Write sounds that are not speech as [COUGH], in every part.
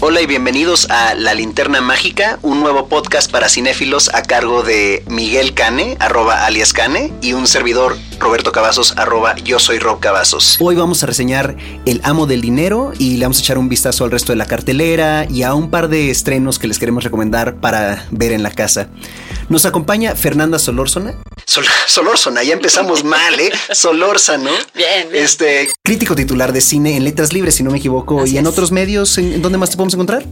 Hola y bienvenidos a La Linterna Mágica, un nuevo podcast para cinéfilos a cargo de Miguel Cane, arroba alias Cane, y un servidor Roberto Cavazos, arroba yo soy Rob Cavazos. Hoy vamos a reseñar El Amo del Dinero y le vamos a echar un vistazo al resto de la cartelera y a un par de estrenos que les queremos recomendar para ver en la casa. Nos acompaña Fernanda Solórzona. Sol Solórzona, ya empezamos mal, ¿eh? Solórzano. [LAUGHS] Bien, bien. Este, crítico titular de cine en Letras Libres, si no me equivoco, Así y en es. otros medios, ¿en, en dónde más te podemos encontrar?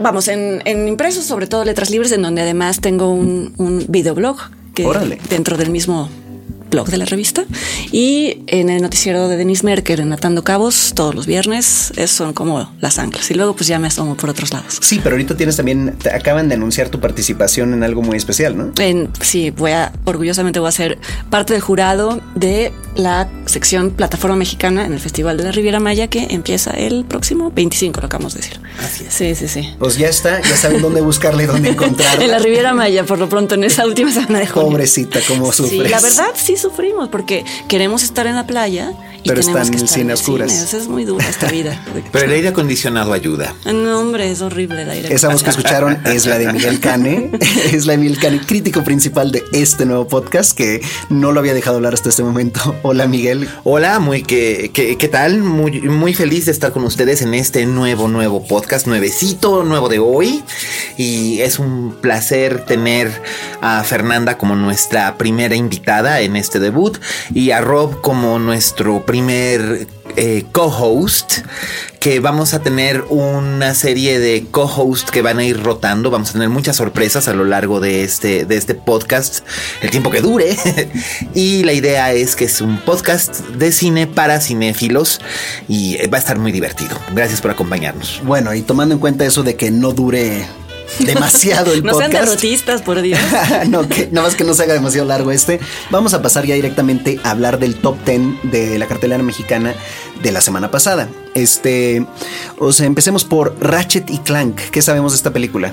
Vamos, en, en impresos, sobre todo letras libres, en donde además tengo un, un videoblog que Órale. dentro del mismo blog de la revista y en el noticiero de Denise Merker en Atando Cabos todos los viernes son como las anclas y luego pues ya me asomo por otros lados Sí, pero ahorita tienes también, te acaban de anunciar tu participación en algo muy especial, ¿no? en, sí voy a orgullosamente voy a ser parte del jurado de la sección plataforma mexicana en el Festival de la Riviera Maya que empieza el próximo 25 lo acabamos de decir Así es. sí sí sí Pues ya está, ya saben dónde buscarla y dónde [LAUGHS] encontrarla. en la Riviera Maya por lo pronto en esa última semana de junio Pobrecita, cómo Sí, sufres. la verdad sí sufrimos porque queremos estar en la playa y Pero tenemos están que en el estar cine en a el oscuras. cine. Es muy dura esta vida. [LAUGHS] Pero el aire acondicionado ayuda. No, hombre, es horrible el aire. Esa voz que escucharon es la de Miguel Cane, [LAUGHS] es la de Miguel Cane, crítico principal de este nuevo podcast que no lo había dejado hablar hasta este momento. [LAUGHS] Hola Miguel. Hola, muy que, que- ¿qué tal? Muy, muy feliz de estar con ustedes en este nuevo, nuevo podcast, nuevecito, nuevo de hoy. Y es un placer tener a Fernanda como nuestra primera invitada en este debut y a Rob como nuestro primer eh, co-host. Que vamos a tener una serie de co-hosts que van a ir rotando. Vamos a tener muchas sorpresas a lo largo de este, de este podcast, el tiempo que dure. [LAUGHS] y la idea es que es un podcast de cine para cinéfilos y va a estar muy divertido. Gracias por acompañarnos. Bueno, y tomando en cuenta eso de que no dure [LAUGHS] demasiado el No sean podcast. derrotistas, por Dios. [LAUGHS] no, que nada más que no se haga demasiado largo este. Vamos a pasar ya directamente a hablar del top 10 de la cartelera mexicana de la semana pasada. Este, o sea, empecemos por Ratchet y Clank. ¿Qué sabemos de esta película?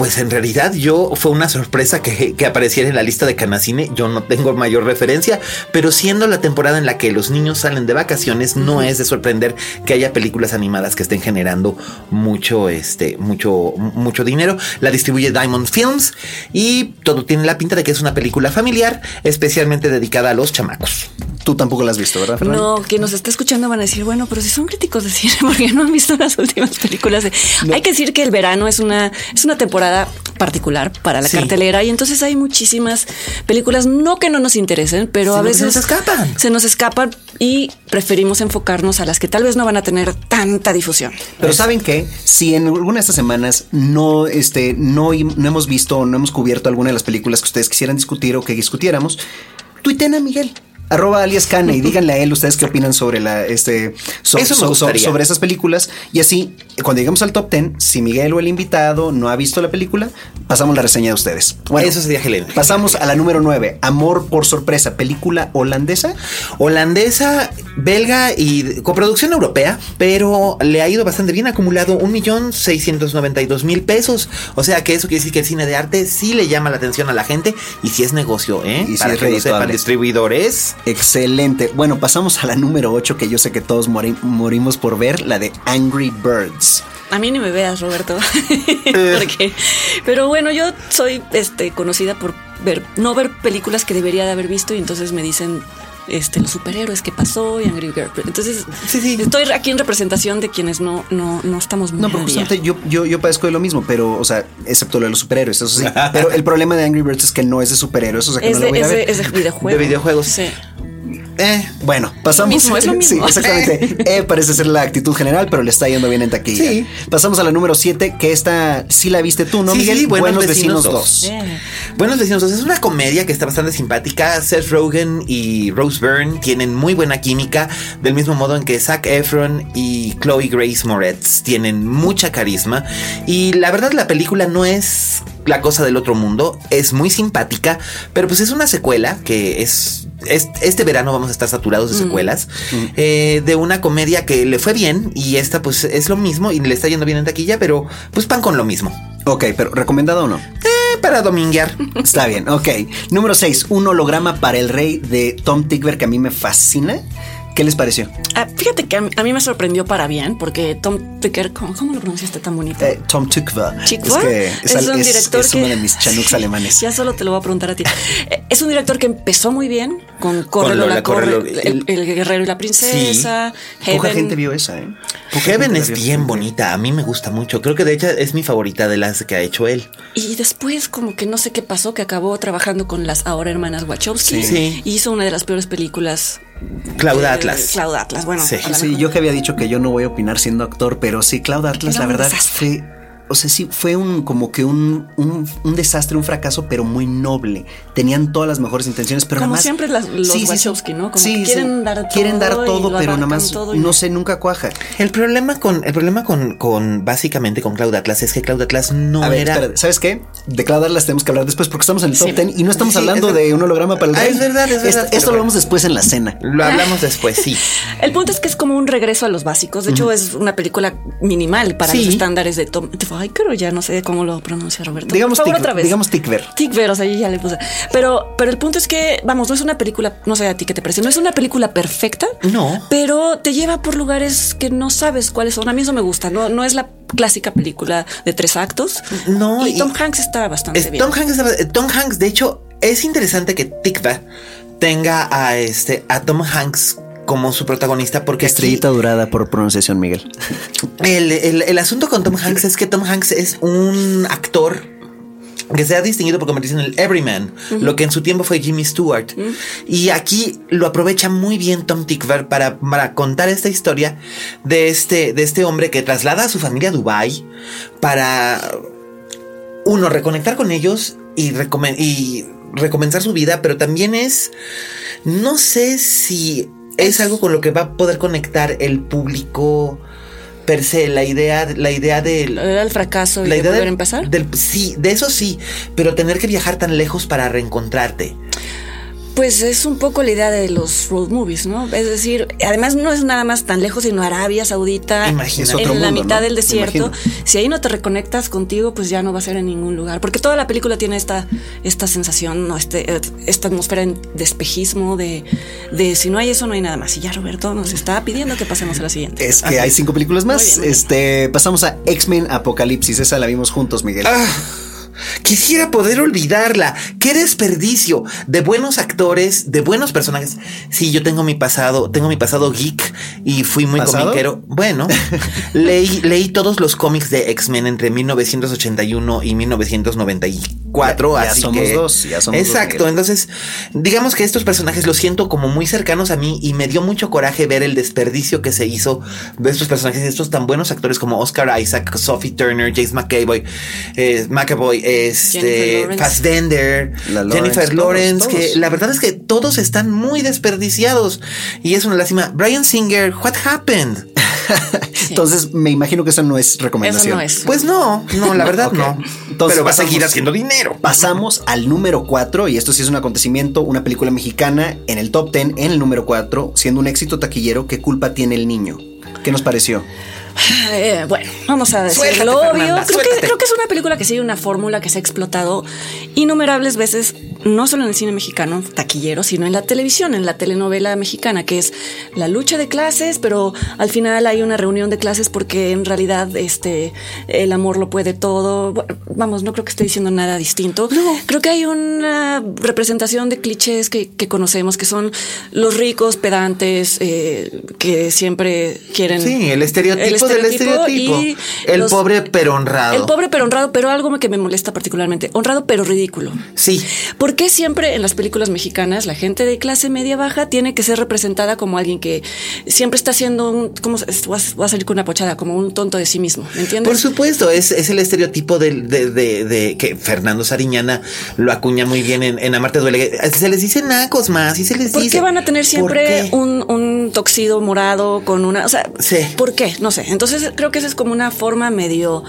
Pues en realidad yo fue una sorpresa que, que apareciera en la lista de Canacine. Yo no tengo mayor referencia, pero siendo la temporada en la que los niños salen de vacaciones, no es de sorprender que haya películas animadas que estén generando mucho, este, mucho, mucho dinero. La distribuye Diamond Films y todo tiene la pinta de que es una película familiar, especialmente dedicada a los chamacos. Tú tampoco la has visto, ¿verdad? Fernanda? No, quien nos está escuchando van a decir, bueno, pero si son críticos de cine, [LAUGHS] porque no han visto las últimas películas. de- Hay que decir que el verano es una, es una temporada particular para la Sí. cartelera y entonces hay muchísimas películas, no que no nos interesen, pero a Sino veces se nos escapan. Se nos escapan y preferimos enfocarnos a las que tal vez no van a tener tanta difusión. Pero saben que si en alguna de estas semanas no, este, no, no hemos visto o no hemos cubierto alguna de las películas que ustedes quisieran discutir o que discutiéramos, tuiten a Miguel. Arroba alias Cane y [LAUGHS] díganle a él ustedes qué opinan sobre la este so- Eso me so- so- gustaría. sobre esas películas y así cuando lleguemos al top 10 si Miguel o el invitado no ha visto la película pasamos la reseña de ustedes bueno Eso sería Helen. pasamos a la número 9 Amor por sorpresa película holandesa Holandesa, belga y coproducción europea, pero le ha ido bastante bien, ha acumulado un millón seiscientos noventa y dos mil pesos. O sea que eso quiere decir que el cine de arte sí le llama la atención a la gente y si es negocio, ¿eh? Y sí Para es que lo sepan distribuidores. Excelente. Bueno, pasamos a la número 8 que yo sé que todos mori- morimos por ver, la de Angry Birds. A mí ni me veas, Roberto. [LAUGHS] Pero bueno, yo soy este, conocida por ver, no ver películas que debería de haber visto y entonces me dicen este, los superhéroes que pasó y Angry Birds. Entonces, Sí, sí. estoy aquí en representación de quienes no, no, no estamos muy No, pero justamente yo, yo, yo padezco de lo mismo, pero, o sea, excepto lo de los superhéroes, eso sí. Pero el problema de Angry Birds es que no es de superhéroes, o sea, que Es no lo de, voy a es, de, ver. es de videojuegos. [LAUGHS] De videojuegos. Sí. Eh. Bueno, pasamos. mismo, es lo [LAUGHS] mismo. Sí, exactamente. [LAUGHS] Eh, parece ser la actitud general, pero le está yendo bien en taquilla. Sí. Pasamos a la número 7, que esta sí la viste tú, ¿no, Sí, Miguel? sí, Buenos Vecinos Vecinos 2. Eh. Buenos Vecinos 2 es una comedia que está bastante simpática. Seth Rogen y Rose Byrne tienen muy buena química, del mismo modo en que Zac Efron y Chloe Grace Moretz tienen mucha carisma. Y la verdad, la película no es la cosa del otro mundo, es muy simpática, pero pues es una secuela que es. Es- este verano vamos a estar saturados de secuelas eh, de una comedia que le fue bien y esta pues es lo mismo y le está yendo bien en taquilla, pero pues pan con lo mismo. Ok, pero ¿recomendado o no? Eh, para dominguear. [LAUGHS] Está bien, ok. Número 6, un holograma para el rey de Tom Tickver que a mí me fascina. ¿Qué les pareció? Ah, fíjate que a mí, a mí me sorprendió para bien, porque Tom Ticker, ¿cómo, cómo lo pronunciaste tan bonito? Eh, Tom. Chikwa Es que es, un es- director es que uno de mis chanuks [LAUGHS] alemanes. Ya solo te lo voy a preguntar a ti. Eh, Es un director que empezó muy bien con Con Corre Lola, Lola, Corre, el, el guerrero y la princesa. Poca Heaven. gente vio esa, ¿eh? Poca Heaven la es bien bonita, a mí me gusta mucho. Creo que de hecho es mi favorita de las que ha hecho él. Y después como que no sé qué pasó, que acabó trabajando con las ahora hermanas Wachowski. Sí. Y hizo una de las peores películas. Cloud de- Atlas. Cloud Atlas, bueno. Sí. Sí, yo que había dicho que yo no voy a opinar siendo actor, pero sí, Cloud Atlas, la verdad desastre. fue. O sea, sí, fue un como que un, un, un desastre, un fracaso, pero muy noble. Tenían todas las mejores intenciones, pero Como nada más. siempre las- los Wachowski, ¿no? Como que quieren dar quieren dar todo todo, pero nada más todo y no sé, nunca cuaja. El problema con, el problema con, con básicamente con Cloud Atlas es que Cloud Atlas no A ver, era. espérate, ¿sabes qué? De Cloud Atlas tenemos que hablar después porque estamos en el top Sí. 10 y no estamos Sí, hablando es- de un holograma para el Ah, es verdad, es verdad, Esto, lo vemos después en la cena. Lo hablamos después, sí. [LAUGHS] El punto es que es como un regreso a los básicos. De hecho, es una película minimal para Sí. los estándares de Tom. Ay, pero ya no sé cómo lo pronuncia Roberto. Digamos Por favor, otra vez. digamos Tickver. Tickver, o sea, yo ya le puse. Pero, pero el punto es que, vamos, no es una película, no sé a ti qué te parece, no es una película perfecta. No. Pero te lleva por lugares que no sabes cuáles son. A mí eso me gusta, no, no es la clásica película de tres actos. No, Y, y- Tom Hanks está bastante Es- bien. Tom, Hanks, estaba- Tom Hanks, de hecho, es interesante que Tikva tenga a este a Tom Hanks como su protagonista porque aquí- Estrellita dorada por pronunciación, Miguel. El, el- el asunto con Tom Hanks es que Tom Hanks es un actor que se ha distinguido por convertirse en el everyman, lo que en su tiempo fue Jimmy Stewart. Y aquí lo aprovecha muy bien Tom Tickver para, para contar esta historia de este, de este hombre que traslada a su familia a Dubai para, uno, reconectar con ellos y, recomen- y recomenzar su vida, pero también es, no sé si es algo con lo que va a poder conectar el público per se, la idea, la idea del... El fracaso y La de idea volver del- a empezar. del- sí, de eso sí, pero tener que viajar tan lejos para reencontrarte. Pues es un poco la idea de los road movies, ¿no? Es decir, además no es nada más tan lejos, sino Arabia Saudita, Imagínate. en la mundo, mitad ¿no? del desierto. Si ahí no te reconectas contigo, pues ya no va a ser en ningún lugar. Porque toda la película tiene esta, esta sensación, ¿no? este, eh, esta atmósfera de espejismo, de, de si no hay eso, no hay nada más. Y ya Roberto nos está pidiendo que pasemos a la siguiente. Es que hay cinco películas más. Muy bien, muy bien. Este, pasamos a X-Men Apocalipsis. Esa la vimos juntos, Miguel. Ah, Quisiera poder olvidarla. Qué desperdicio de buenos actores, de buenos personajes. Sí, yo tengo mi pasado, tengo mi pasado geek y fui muy ¿Pasado? comiquero. Bueno, [LAUGHS] leí, leí todos los cómics de X-Men entre 1981 y 1994. Ya- ya así somos que- dos, ya somos dos, Exacto. Entonces, digamos que estos personajes los siento como muy cercanos a mí y me dio mucho coraje ver el desperdicio que se hizo de estos personajes, de estos tan buenos actores como Oscar Isaac, Sophie Turner, James McAvoy, eh, McAvoy, este, Jennifer Lawrence. Fassbender, La Lawrence, Jennifer todos, Lawrence, que la verdad es que todos están muy desperdiciados y es una lástima. Brian Singer, what happened? [LAUGHS] Entonces, me imagino que eso no es recomendación. Eso no es. Pues no, no, la verdad no. Entonces, Pero va a seguir haciendo dinero. Pasamos al número 4 y esto sí es un acontecimiento, una película mexicana en el top 10, en el número 4, siendo un éxito taquillero. ¿Qué culpa tiene el niño? ¿Qué nos pareció? Eh, bueno, vamos a decir lo obvio. Creo, que, suéltate. creo que es una película que sigue una fórmula que se ha explotado innumerables veces, no solo en el cine mexicano taquillero, sino en la televisión, en la telenovela mexicana, que es la lucha de clases, pero al final hay una reunión de clases porque en realidad este el amor lo puede todo. Bueno, Vamos, no creo que esté diciendo nada distinto. Creo que hay una representación de clichés que, que conocemos, que son los ricos, pedantes, eh, que siempre quieren Sí, el estereotipo del estereotipo. y El los- pobre pero honrado. El pobre pero honrado, pero algo que me molesta particularmente. Honrado pero ridículo. Sí. ¿Por qué siempre en las películas mexicanas la gente de clase media baja tiene que ser representada como alguien que siempre está haciendo un, ¿cómo voy a, salir con una pochada, como un tonto de sí mismo, ¿me entiendes? Por supuesto, es, es el estereotipo del- de, de- de- que Fernando Sariñana lo acuña muy bien en, en Amarte Duele. Se les dice nacos más y se les ¿Por dice. qué van a tener ¿Por siempre un, un toxido morado con una, o sea, Sí. ¿por qué? No sé. Entonces creo que esa es como una forma medio,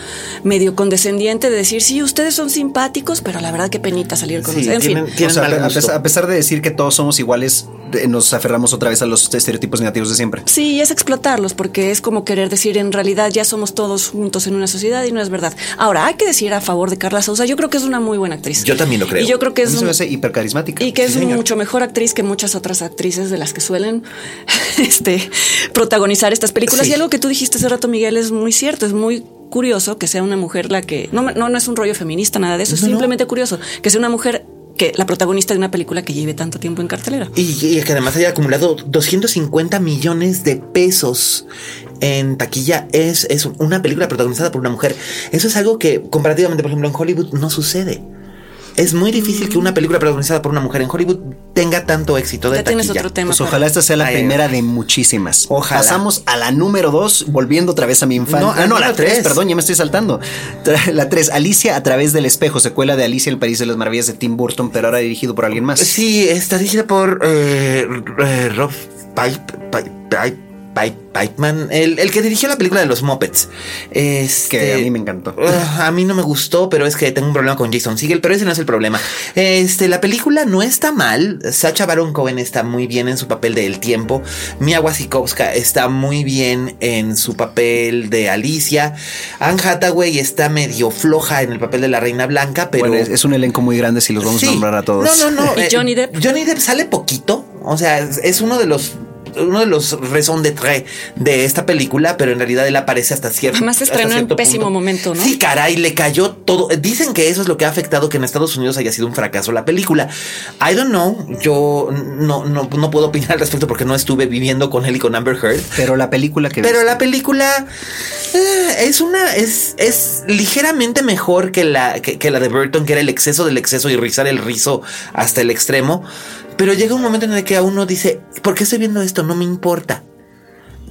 medio condescendiente de decir, sí, ustedes son simpáticos, pero la verdad qué penita salir con Sí, ustedes. En tienen- fin. tienen O sea, a pesar, a pesar de decir que todos somos iguales, nos aferramos otra vez a los estereotipos negativos de siempre. Sí, es explotarlos porque es como querer decir en realidad ya somos todos juntos en una sociedad y no es verdad. Ahora, hay que decir a favor de Carla Sousa, yo creo que es una muy buena actriz. Yo también lo creo. Y yo creo que es mí se un- me hace hipercarismática. y que es señor. mucho mejor actriz que muchas otras actrices de las que suelen [LAUGHS] este, protagonizar estas películas. Sí. Y algo que tú dijiste hace rato, Miguel, es muy cierto, es muy curioso que sea una mujer la que... No, no, no es un rollo feminista, nada de eso, es no. simplemente curioso que sea una mujer la protagonista de una película que lleve tanto tiempo en cartelera. Y, y que además haya acumulado 250 millones de pesos en taquilla. Es, es una película protagonizada por una mujer. Eso es algo que comparativamente, por ejemplo, en Hollywood no sucede. Es muy difícil que una película protagonizada por una mujer en Hollywood tenga tanto éxito de Ya tienes taquilla. otro tema. Pues ojalá esta sea la Ay, primera de muchísimas. Ojalá. Pasamos a la número dos, volviendo otra vez a mi infancia. No, Ah, a no, la la tres, tres. perdón, ya me estoy saltando. [LAUGHS] La tres, Alicia a través del espejo, secuela de Alicia en el País de las Maravillas de Tim Burton, pero ahora dirigido por alguien más. Sí, está dirigida por eh, eh, Rob Pipe, Pipe, Pipe- Pipe- Pipeman, el, el que dirigió la película de los Muppets. Este, Que a mí me encantó. Ah, a mí no me gustó, pero es que tengo un problema con Jason Segel, pero ese no es el problema. Este, la película no está mal. Sacha Baron Cohen está muy bien en su papel de El Tiempo. Mia Wasikowska está muy bien en su papel de Alicia. Anne Hathaway está medio floja en el papel de la Reina Blanca, pero Bueno, es, es un elenco muy grande si los vamos Sí. a nombrar a todos. No, no, no. [LAUGHS] ¿Y eh, Johnny Depp? Johnny Depp sale poquito. O sea, es, es uno de los uno de los raison de tres de esta película, pero en realidad él aparece hasta cierto Además se estrenó en pésimo punto. momento, ¿no? Sí, caray, le cayó todo. Dicen que eso es lo que ha afectado que en Estados Unidos haya sido un fracaso la película. I don't know. Yo no, no, no puedo opinar al respecto porque no estuve viviendo con él y con Amber Heard. Pero la película que Pero viste- la película eh, es una es, es ligeramente mejor que la que, que la de Burton, que era el exceso del exceso y rizar el rizo hasta el extremo. Pero llega un momento en el que a uno dice, ¿por qué estoy viendo esto? No me importa.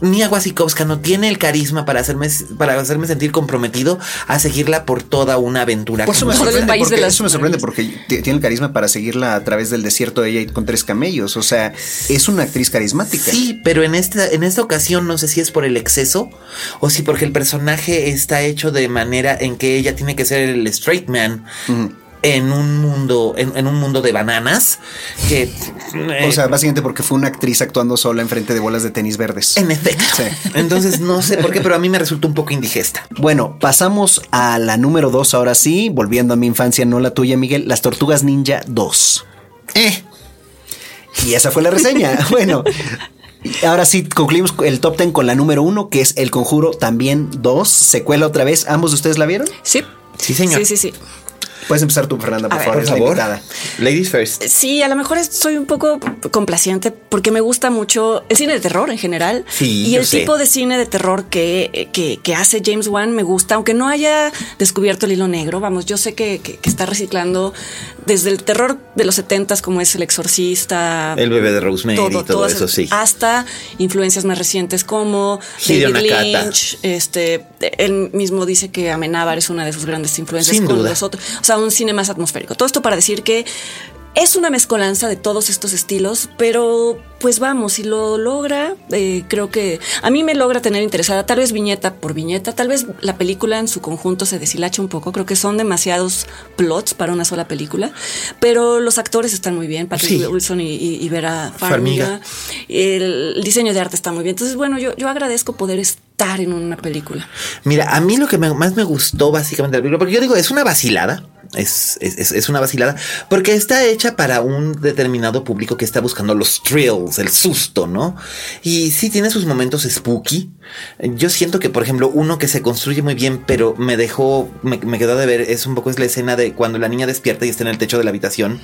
Mia Wasikowska no tiene el carisma para hacerme, para hacerme sentir comprometido a seguirla por toda una aventura. Por eso me sorprende, país de porque, las eso me sorprende porque tiene el carisma para seguirla a través del desierto de ella y con tres camellos. O sea, es una actriz carismática. Sí, pero en esta, en esta ocasión no sé si es por el exceso o si porque el personaje está hecho de manera en que ella tiene que ser el straight man. En un mundo, en, en un mundo de bananas, que eh, O sea, básicamente porque fue una actriz actuando sola enfrente de bolas de tenis verdes. en efecto. Sí. Entonces no sé por qué, pero a mí me resulta un poco indigesta. Bueno, pasamos a la número dos ahora sí, volviendo a mi infancia, no la tuya, Miguel, Las Tortugas Ninja 2. Eh, Y esa fue la reseña. [LAUGHS] bueno, ahora sí concluimos el top 10 con la número uno, que es El Conjuro también 2, secuela otra vez. ¿Ambos de ustedes la vieron? Sí. Sí, señor. Sí, sí, sí. Puedes empezar tú, Fernanda, por A ver. favor. por favor. Ladies first. Sí, a lo mejor soy un poco complaciente porque me gusta mucho el cine de terror en general. Sí, y yo el sé. tipo de cine de terror que, que, que hace James Wan me gusta, aunque no haya descubierto el hilo negro. Vamos, yo sé que, que- que está reciclando desde el terror de los setentas, como es El Exorcista. El bebé de Rosemary y todo eso, sí. Hasta influencias más recientes como Hideo David Nakata. Lynch. Este, él mismo dice que Amenábar es una de sus grandes influencias Sin con duda. los otros. O sea, un cine más atmosférico. Todo esto para decir que es una mezcolanza de todos estos estilos, pero pues vamos, si lo logra, eh, creo que a mí me logra tener interesada, tal vez viñeta por viñeta, tal vez la película en su conjunto se deshilacha un poco, creo que son demasiados plots para una sola película, pero los actores están muy bien, Patrick Sí. Wilson y, y- y Vera Farmiga. El, diseño de arte está muy bien, entonces bueno, yo, yo agradezco poder estar en una película. Mira, a mí lo que me- más me gustó básicamente de la película, porque yo digo, es una vacilada. Es, es, es- una vacilada porque está hecha para un determinado público que está buscando los thrills, el susto, ¿no? Y sí tiene sus momentos spooky, Yo siento que, por ejemplo, uno que se construye muy bien, pero me dejó, me, me quedó de ver, es un poco es la escena de cuando la niña despierta y está en el techo de la habitación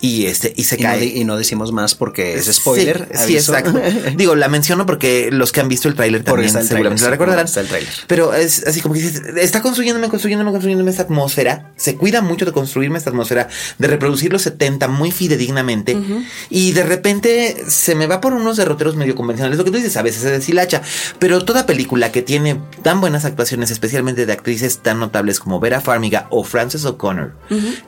y este y se Y cae. y no decimos más porque es spoiler. Sí, exacto. [LAUGHS] Digo, la menciono porque los que han visto el tráiler también el seguramente la recordarán. está el tráiler. Pero es así como que dices, está construyéndome, construyéndome, construyéndome esta atmósfera. Se cuida mucho de construirme esta atmósfera, de reproducir los 70 muy fidedignamente. Y de repente se me va por unos derroteros medio convencionales. Lo que tú dices, a veces se deshilacha. Pero toda película que tiene tan buenas actuaciones, especialmente de actrices tan notables como Vera Farmiga o Frances O'Connor,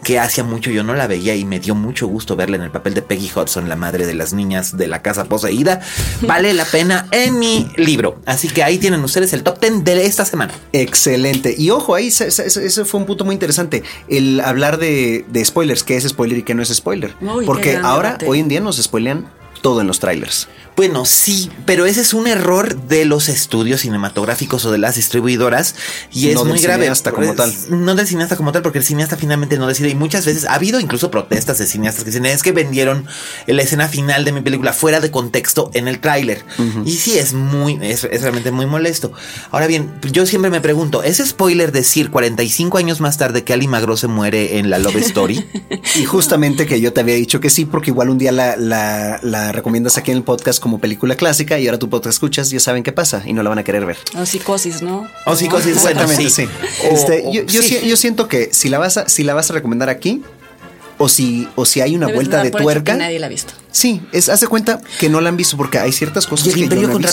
que hacía mucho yo no la veía y me dio mucho gusto verla en el papel de Peggy Hudson, la madre de las niñas de la casa poseída, [LAUGHS] vale la pena en mi libro. Así que ahí tienen ustedes el top 10 de esta semana. Excelente. Y ojo, ahí se- se- ese ese fue un punto muy interesante. El hablar de, de spoilers, qué es spoiler y qué no es spoiler. Uy, Porque ahora, hoy en día, nos spoilean todo en los trailers. Bueno, sí, pero ese es un error de los estudios cinematográficos o de las distribuidoras y es No muy grave. cineasta como tal. No del cineasta como tal, porque el cineasta finalmente no decide. Y muchas veces ha habido incluso protestas de cineastas que dicen es que vendieron la escena final de mi película fuera de contexto en el tráiler. Y sí, es muy, es, es realmente muy molesto. Ahora bien, yo siempre me pregunto, ¿es spoiler decir 45 años más tarde que Ali Magro se muere en la Love Story? [LAUGHS] Y justamente que yo te había dicho que sí, porque igual un día la, la- la recomiendas aquí en el podcast como película clásica y ahora tú podcast escuchas, ya saben qué pasa y no la van a querer ver. O psicosis, ¿no? O psicosis, bueno, Exactamente, sí. sí. O- Este, o- yo, yo sí. yo siento que si la vas a, si la vas a recomendar aquí, o si, o si hay una Debes vuelta de tuerca. que nadie la ha visto. Sí, es, haz de cuenta que no la han visto porque hay ciertas cosas ¿Y el que Imperio no visto.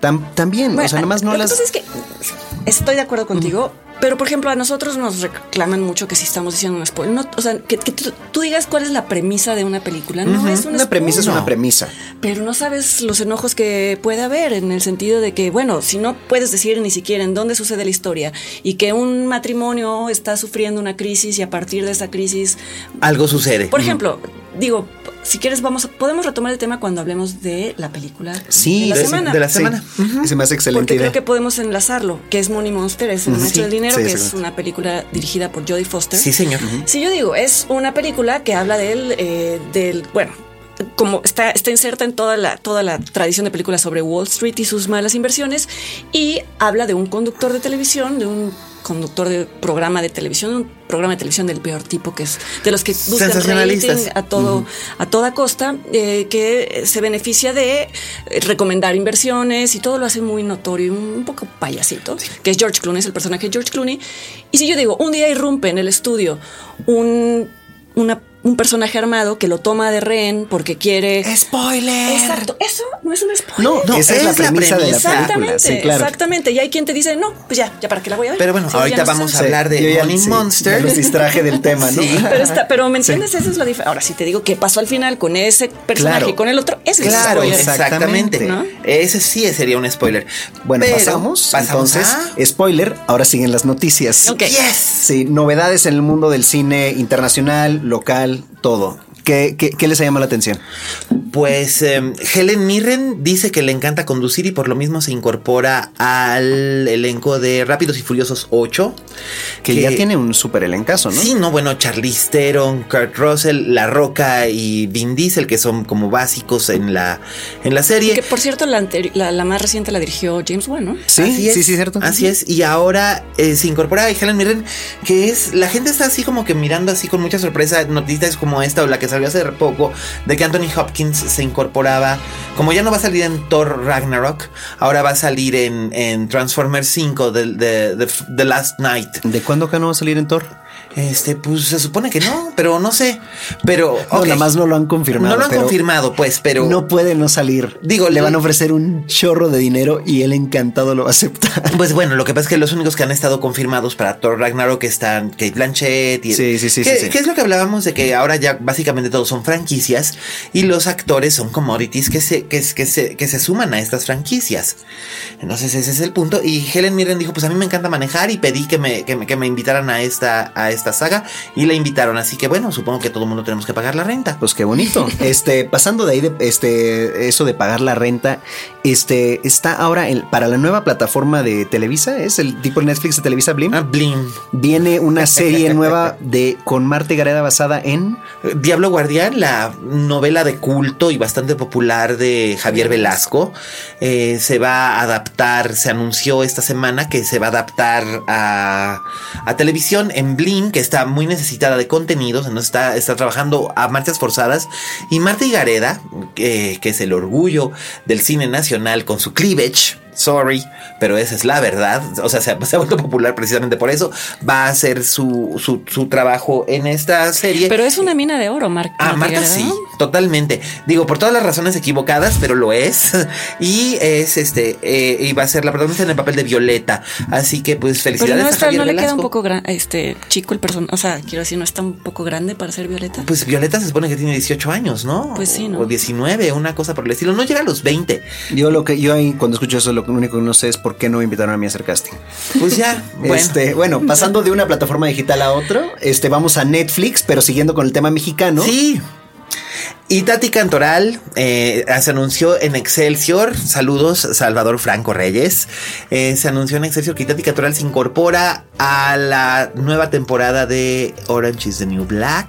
Tam- también, o sea, nada más no lo las. que pasa es que estoy de acuerdo contigo, pero por ejemplo, a nosotros nos reclaman mucho que si estamos diciendo un spoiler, no, o sea, que, que tú, tú digas cuál es la premisa de una película, no es un una premisa es una premisa. Pero no sabes los enojos que puede haber en el sentido de que, bueno, si no puedes decir ni siquiera en dónde sucede la historia y que un matrimonio está sufriendo una crisis y a partir de esa crisis, Algo sucede. por ejemplo, digo, si quieres vamos a- podemos retomar el tema cuando hablemos de la película Sí, de la de- semana. de la Sí, semana. Se me hace excelente Porque idea. creo que podemos enlazarlo, que es Money Monster, es el Ujú. maestro Sí, del dinero, sí, que sí, es sí. una película dirigida por Jodie Foster. Sí, señor. Si yo digo, es una película que habla del, eh, del bueno, como está, está inserta en toda la, toda la tradición de películas sobre Wall Street y sus malas inversiones, y habla de un conductor de televisión, de un conductor de programa de televisión, un programa de televisión del peor tipo, que es de los que buscan rating a todo, a toda costa, eh, que se beneficia de eh, recomendar inversiones y todo lo hace muy notorio, un, un poco payasito, que es George Clooney, es el personaje de George Clooney. Y si yo digo, un día irrumpe en el estudio un, una- un personaje armado que lo toma de rehén porque quiere... ¡Spoiler! Exacto, eso no es un spoiler. No, No, esa es, la es la premisa de la premisa. película. Exactamente, Sí, claro. exactamente. Y hay quien te dice, no, pues ya, ya para qué la voy a ver. Pero bueno, Sí, ahorita no sé. vamos a hablar de yo ya- Money sí, Monster. ya los distraje del tema, ¿no? Sí. Pero, está, pero ¿me entiendes? Esa es la diferencia. Ahora, si te digo qué pasó al final con ese personaje Claro. y con el otro, ese Claro, es un spoiler. exactamente. ¿No? Ese sí sería un spoiler. Bueno, Pero pasamos. pasamos Entonces, a- spoiler, ahora siguen las noticias. Ok. Yes. Sí, novedades en el mundo del cine internacional, local, todo. ¿Qué, qué, qué les llama la atención? Pues eh, Helen Mirren dice que le encanta conducir y por lo mismo se incorpora al elenco de Rápidos y Furiosos 8. Que, ya tiene un súper elencazo, ¿no? Sí, no, bueno, Charlize Theron, Kurt Russell, La Roca y Vin Diesel, que son como básicos en la, en la serie. Que por cierto, la, la, la más reciente la dirigió James Wan, ¿no? Sí, Así es, sí, sí, cierto. Así es. Y ahora eh, se incorpora a Helen Mirren, que es. La gente está así como que mirando así con mucha sorpresa noticias como esta o la que salió hace poco de que Anthony Hopkins se incorporaba. Como ya no va a salir en Thor Ragnarok, ahora va a salir en, en Transformers 5 de, de- The Last Night. ¿De cuándo acá no va a salir en Thor? Este, pues se supone que no, pero no sé. Pero. No, nada más no lo han confirmado. No lo han pero confirmado, pues, pero. No puede no salir. Digo, le van a ofrecer un chorro de dinero y él encantado lo va a aceptar. Pues bueno, lo que pasa es que los únicos que han estado confirmados para Thor Ragnarok están Kate Blanchett y Sí, sí, sí, que, sí, sí. que es lo que hablábamos de que ahora ya básicamente todos son franquicias y los actores son commodities que se, que, que se, que se suman a estas franquicias. Entonces ese es el punto. Y Helen Mirren dijo, pues a mí me encanta manejar y pedí que me, que me, que me invitaran a esta, a esta saga y la invitaron. Así que bueno, supongo que todo el mundo tenemos que pagar la renta. Pues qué bonito. [LAUGHS] Este, pasando de ahí de este, eso de pagar la renta, este, está ahora en- para la nueva plataforma de Televisa, es el tipo Netflix de Televisa Blim. Ah, Blim. Viene una [LAUGHS] serie nueva de con Marta y Gareda basada en Diablo Guardián, la novela de culto y bastante popular de Javier Velasco, eh, se va a adaptar, se anunció esta semana que se va a adaptar a, a televisión en Blim, que está muy necesitada de contenidos, entonces está, está trabajando a marchas forzadas. Y Marta Higareda, que que es el orgullo del cine nacional con su cleavage, sorry, pero esa es la verdad, o sea, se ha, se ha vuelto popular precisamente por eso, va a hacer su, su, su trabajo en esta serie. Pero es una mina de oro, Mar Ah, Marta sí, ¿no? totalmente. Digo, por todas las razones equivocadas, pero lo es. [LAUGHS] Y es este, eh, y va a ser la protagonista en el papel de Violeta. Así que, pues, Pero felicidades no, a está, Javier no le queda un poco gran- este chico el personaje. O sea, quiero decir, no está un poco grande para ser Violeta. Pues Violeta se supone que tiene 18 años, ¿no? Pues sí, ¿no? O 19, una cosa por el estilo. No llega a los 20. Yo lo que yo ahí cuando escucho eso lo único que no sé es por qué no me invitaron a mí a hacer casting. Pues ya, [LAUGHS] bueno. Este, bueno, pasando de una plataforma digital a otro, este vamos a Netflix, pero siguiendo con el tema mexicano. Sí. Y Tati Cantoral eh, se anunció en Excelsior, saludos Salvador Franco Reyes, eh, se anunció en Excelsior que Tati Cantoral se incorpora a la nueva temporada de Orange is the New Black,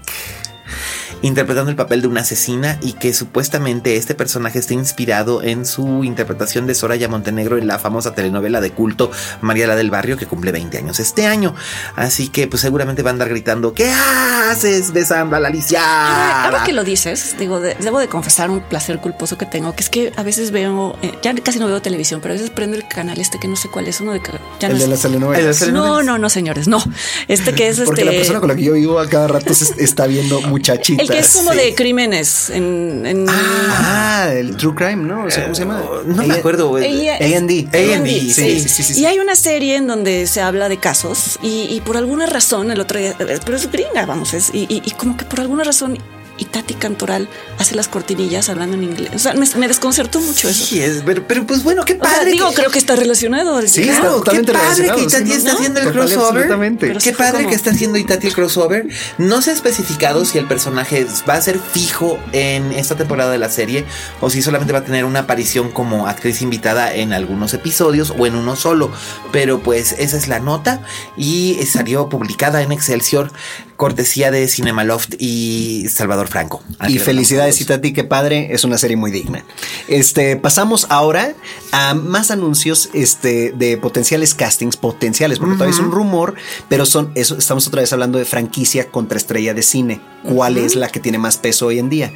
interpretando el papel de una asesina y que supuestamente este personaje está inspirado en su interpretación de Soraya Montenegro en la famosa telenovela de culto María la del Barrio que cumple 20 años este año. Así que pues seguramente va a andar gritando, ¿qué haces besando a la Alicia? Ahora, que lo dices, digo, de- debo de confesar un placer culposo que tengo, que es que a veces veo, eh, ya casi no veo televisión, pero a veces prendo el canal este que no sé cuál es, uno de ya el no de es- las telenovelas. El de las No, no, no, señores, no. Este que es Porque este. la persona con la que yo vivo a cada rato se está viendo [LAUGHS] muchachitas. El que es como Sí. de crímenes en, en Ah, el True Crime, ¿no? O sea, ¿cómo se llama? No me A- acuerdo. güey. Ella es- A&D. A&D, sí, sí, sí. Y hay una serie en donde se habla de casos y, y por alguna razón el otro día, eh, pero es gringa, vamos, es, y, y- y como que por alguna razón y Tati Cantoral hace las cortinillas hablando en inglés. O sea, me, me desconcertó mucho eso. Sí, es, pero, pero, pues bueno, qué O sea, padre. digo, que- creo que está relacionado. Sí, Claro. está Claro, qué totalmente padre que sí, Itati está No, haciendo el total crossover. Qué padre como- que está haciendo Itati el crossover. No se ha especificado si el personaje va a ser fijo en esta temporada de la serie o si solamente va a tener una aparición como actriz invitada en algunos episodios o en uno solo. Pero pues esa es la nota y salió publicada en Excelsior, cortesía de Cinemaloft y Salvador Franco. Y felicidades, mandamos Itati, qué padre, es una serie muy digna. Este, pasamos ahora a más anuncios este, de potenciales castings, potenciales, porque todavía es un rumor, pero son, eso, estamos otra vez hablando de franquicia contra estrella de cine. ¿Cuál es la que tiene más peso hoy en día?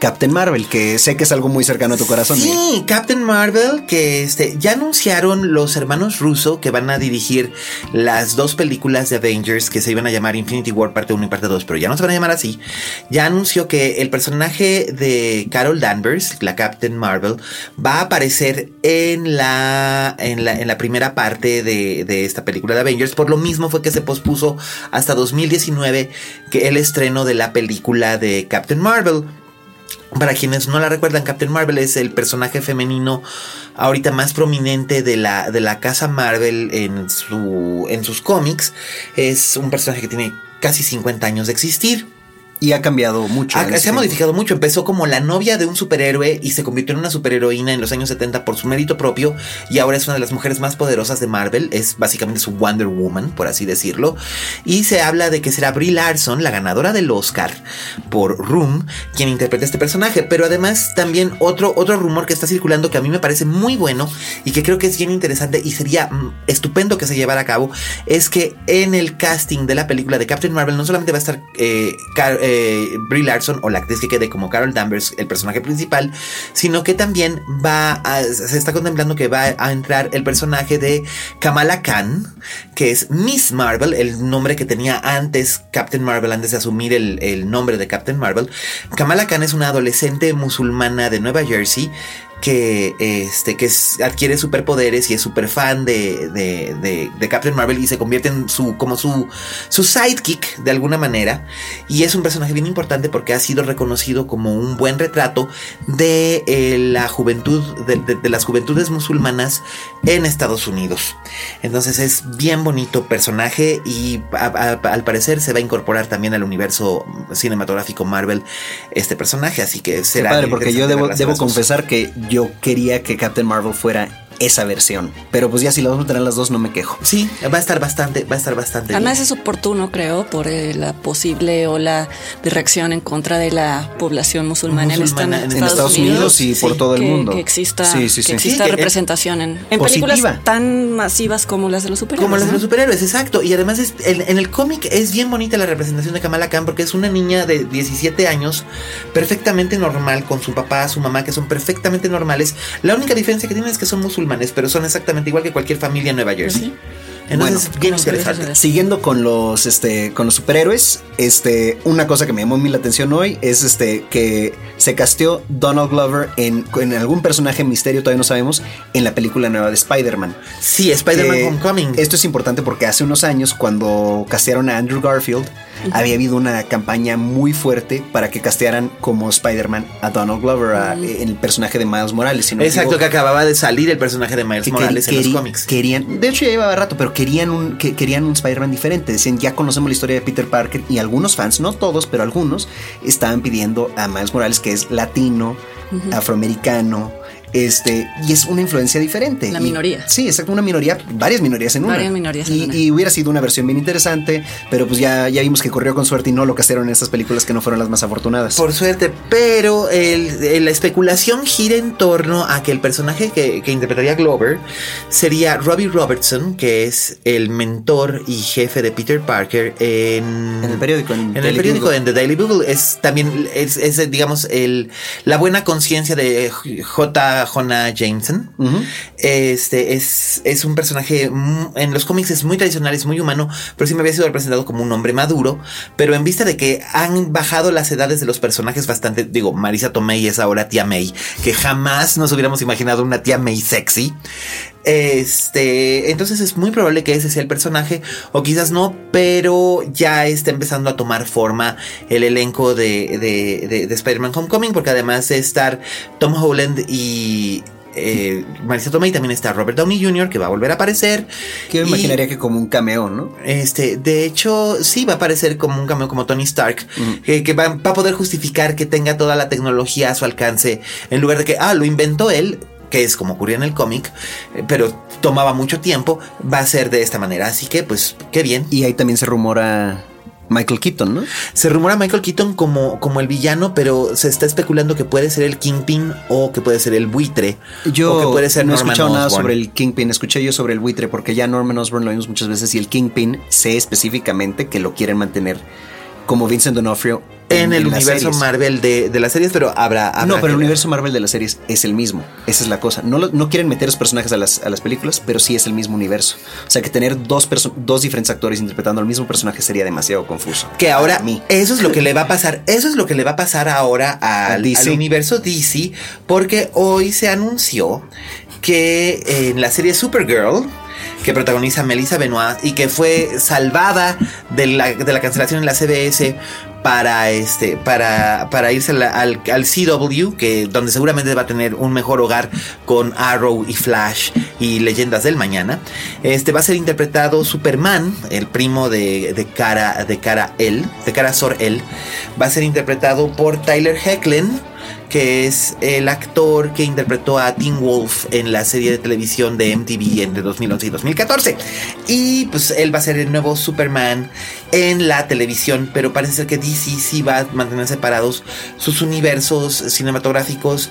Captain Marvel, que sé que es algo muy cercano a tu corazón. Miguel. Sí, Captain Marvel, que este, ya anunciaron los hermanos Russo que van a dirigir las dos películas de Avengers que se iban a llamar Infinity War parte 1 y parte 2, pero ya no se van a llamar así. Ya anunció que el personaje de Carol Danvers, la Captain Marvel, va a aparecer en la, en la, en la primera parte de, de esta película de Avengers. Por lo mismo fue que se pospuso hasta 2019 que el estreno de la película de Captain Marvel. Para quienes no la recuerdan, Captain Marvel es el personaje femenino ahorita más prominente de la, de la casa Marvel en, su, en sus cómics. Es un personaje que tiene casi 50 años de existir. Y ha cambiado mucho. Ha- se ha tiempo. modificado mucho. Empezó como la novia de un superhéroe y se convirtió en una superheroína en los años 70 por su mérito propio. Y ahora es una de las mujeres más poderosas de Marvel. Es básicamente su Wonder Woman, por así decirlo. Y se habla de que será Brie Larson, la ganadora del Oscar por Room, quien interpreta este personaje. Pero además también otro, otro rumor que está circulando que a mí me parece muy bueno y que creo que es bien interesante y sería mm, estupendo que se llevara a cabo es que en el casting de la película de Captain Marvel no solamente va a estar eh, Car- eh, Brie Larson o la actriz que quede como Carol Danvers, el personaje principal, sino que también va a, se está contemplando que va a entrar el personaje de Kamala Khan, que es Miss Marvel, el nombre que tenía antes Captain Marvel, antes de asumir el, el nombre de Captain Marvel. Kamala Khan es una adolescente musulmana de Nueva Jersey que, este, que adquiere superpoderes y es súper fan de, de, de, Captain Marvel y se convierte en su, como su, su sidekick de alguna manera. Y es un personaje bien importante porque ha sido reconocido como un buen retrato de eh, la juventud, de, las juventudes musulmanas en Estados Unidos. Entonces es bien bonito personaje y al parecer se va a incorporar también al universo cinematográfico Marvel este personaje, así que será... padre, porque yo debo, debo confesar que yo quería que Captain Marvel fuera esa versión. Pero pues ya si la vamos a tener las dos no me quejo. Sí, va a estar bastante, va a estar bastante. Además es oportuno, creo, por eh, la posible ola de reacción en contra de la población musulmana, en, Estados, Unidos, y por todo el mundo. Que exista, que exista representación en, películas tan masivas como las de los superhéroes. Como las de los superhéroes, exacto. Y además en, el cómic es bien bonita la representación de Kamala Khan porque es una niña de 17 años perfectamente normal con su papá, su mamá, que son perfectamente normales. La única diferencia que tienen es que son musulmanes pero son exactamente igual que cualquier familia en Nueva Jersey. Entonces, bien interesante. Siguiendo con los, este, con los superhéroes, este, una cosa que me llamó muy la atención hoy es este, que se casteó Donald Glover en, en algún personaje misterio, todavía no sabemos, en la película nueva de Spider-Man. Sí, Spider-Man Homecoming. Esto es importante porque hace unos años, cuando castearon a Andrew Garfield, había habido una campaña muy fuerte para que castearan como Spider-Man a Donald Glover, en el personaje de Miles Morales. Exacto, que acababa de salir el personaje de Miles Morales en los cómics. Querían, de hecho ya llevaba rato, pero querían un, que, querían un Spider-Man diferente. Decían, ya conocemos la historia de Peter Parker y algunos fans, no todos, pero algunos, estaban pidiendo a Miles Morales, que es latino, afroamericano, este, y es una influencia diferente. La minoría. Sí, exacto, una minoría, varias minorías en una. Varias minorías y, y, hubiera sido una versión bien interesante, pero pues ya, ya vimos que corrió con suerte y no lo casaron en estas películas que no fueron las más afortunadas. Por suerte, pero la especulación gira en torno a que el personaje que, interpretaría Glover sería Robbie Robertson, que es el mentor y jefe de Peter Parker en, el periódico. En, el periódico, en The Daily Bugle. Es también, es, digamos, el, la buena conciencia de J. Jonah Jameson. Este es, es un personaje en los cómics es muy tradicional, es muy humano, pero sí me había sido representado como un hombre maduro. Pero en vista de que han bajado las edades de los personajes bastante, digo, Marisa Tomei es ahora tía May, que jamás nos hubiéramos imaginado una tía May sexy. Este, entonces es muy probable que ese sea el personaje, o quizás no, pero ya está empezando a tomar forma el elenco de, de, de, Spider-Man Homecoming, porque además de estar Tom Holland y eh, Marisa Tomei también está Robert Downey Jr. que va a volver a aparecer. Que me imaginaría que como un cameo, ¿no? Este, de hecho, sí va a aparecer como un cameo como Tony Stark, que, va, va, a poder justificar que tenga toda la tecnología a su alcance, en lugar de que, ah, lo inventó él, que es como ocurría en el cómic, eh, pero tomaba mucho tiempo, va a ser de esta manera. Así que, pues, qué bien. Y ahí también se rumora Michael Keaton, ¿no? Se rumora Michael Keaton como, como el villano, pero se está especulando que puede ser el Kingpin o que puede ser el buitre. Yo o que puede ser no he escuchado nada sobre el Kingpin, escuché yo sobre el buitre porque ya Norman Osborn lo vimos muchas veces y el Kingpin sé específicamente que lo quieren mantener como Vincent D'Onofrio en, el universo Marvel de, las series, pero habrá, No, pero el universo Marvel de las series es el mismo. Esa es la cosa. No, no quieren meter los personajes a las, a las películas, pero sí es el mismo universo. O sea que tener dos, dos diferentes actores interpretando al mismo personaje sería demasiado confuso. Que ahora, mí. eso es lo que le va a pasar. Eso es lo que le va a pasar ahora [LAUGHS] al, al universo DC, porque hoy se anunció que en la serie Supergirl que protagoniza Melissa Benoit y que fue salvada de la, de la cancelación en la CBS para este para, para irse al, CW que donde seguramente va a tener un mejor hogar con Arrow y Flash y Leyendas del Mañana. Este va a ser interpretado Superman el primo de, de cara de cara él de cara Sor él. Va a ser interpretado por Tyler Hecklin que es el actor que interpretó a Teen Wolf en la serie de televisión de MTV entre 2011 y 2014. Y pues él va a ser el nuevo Superman en la televisión, pero parece ser que DC sí va a mantener separados sus universos cinematográficos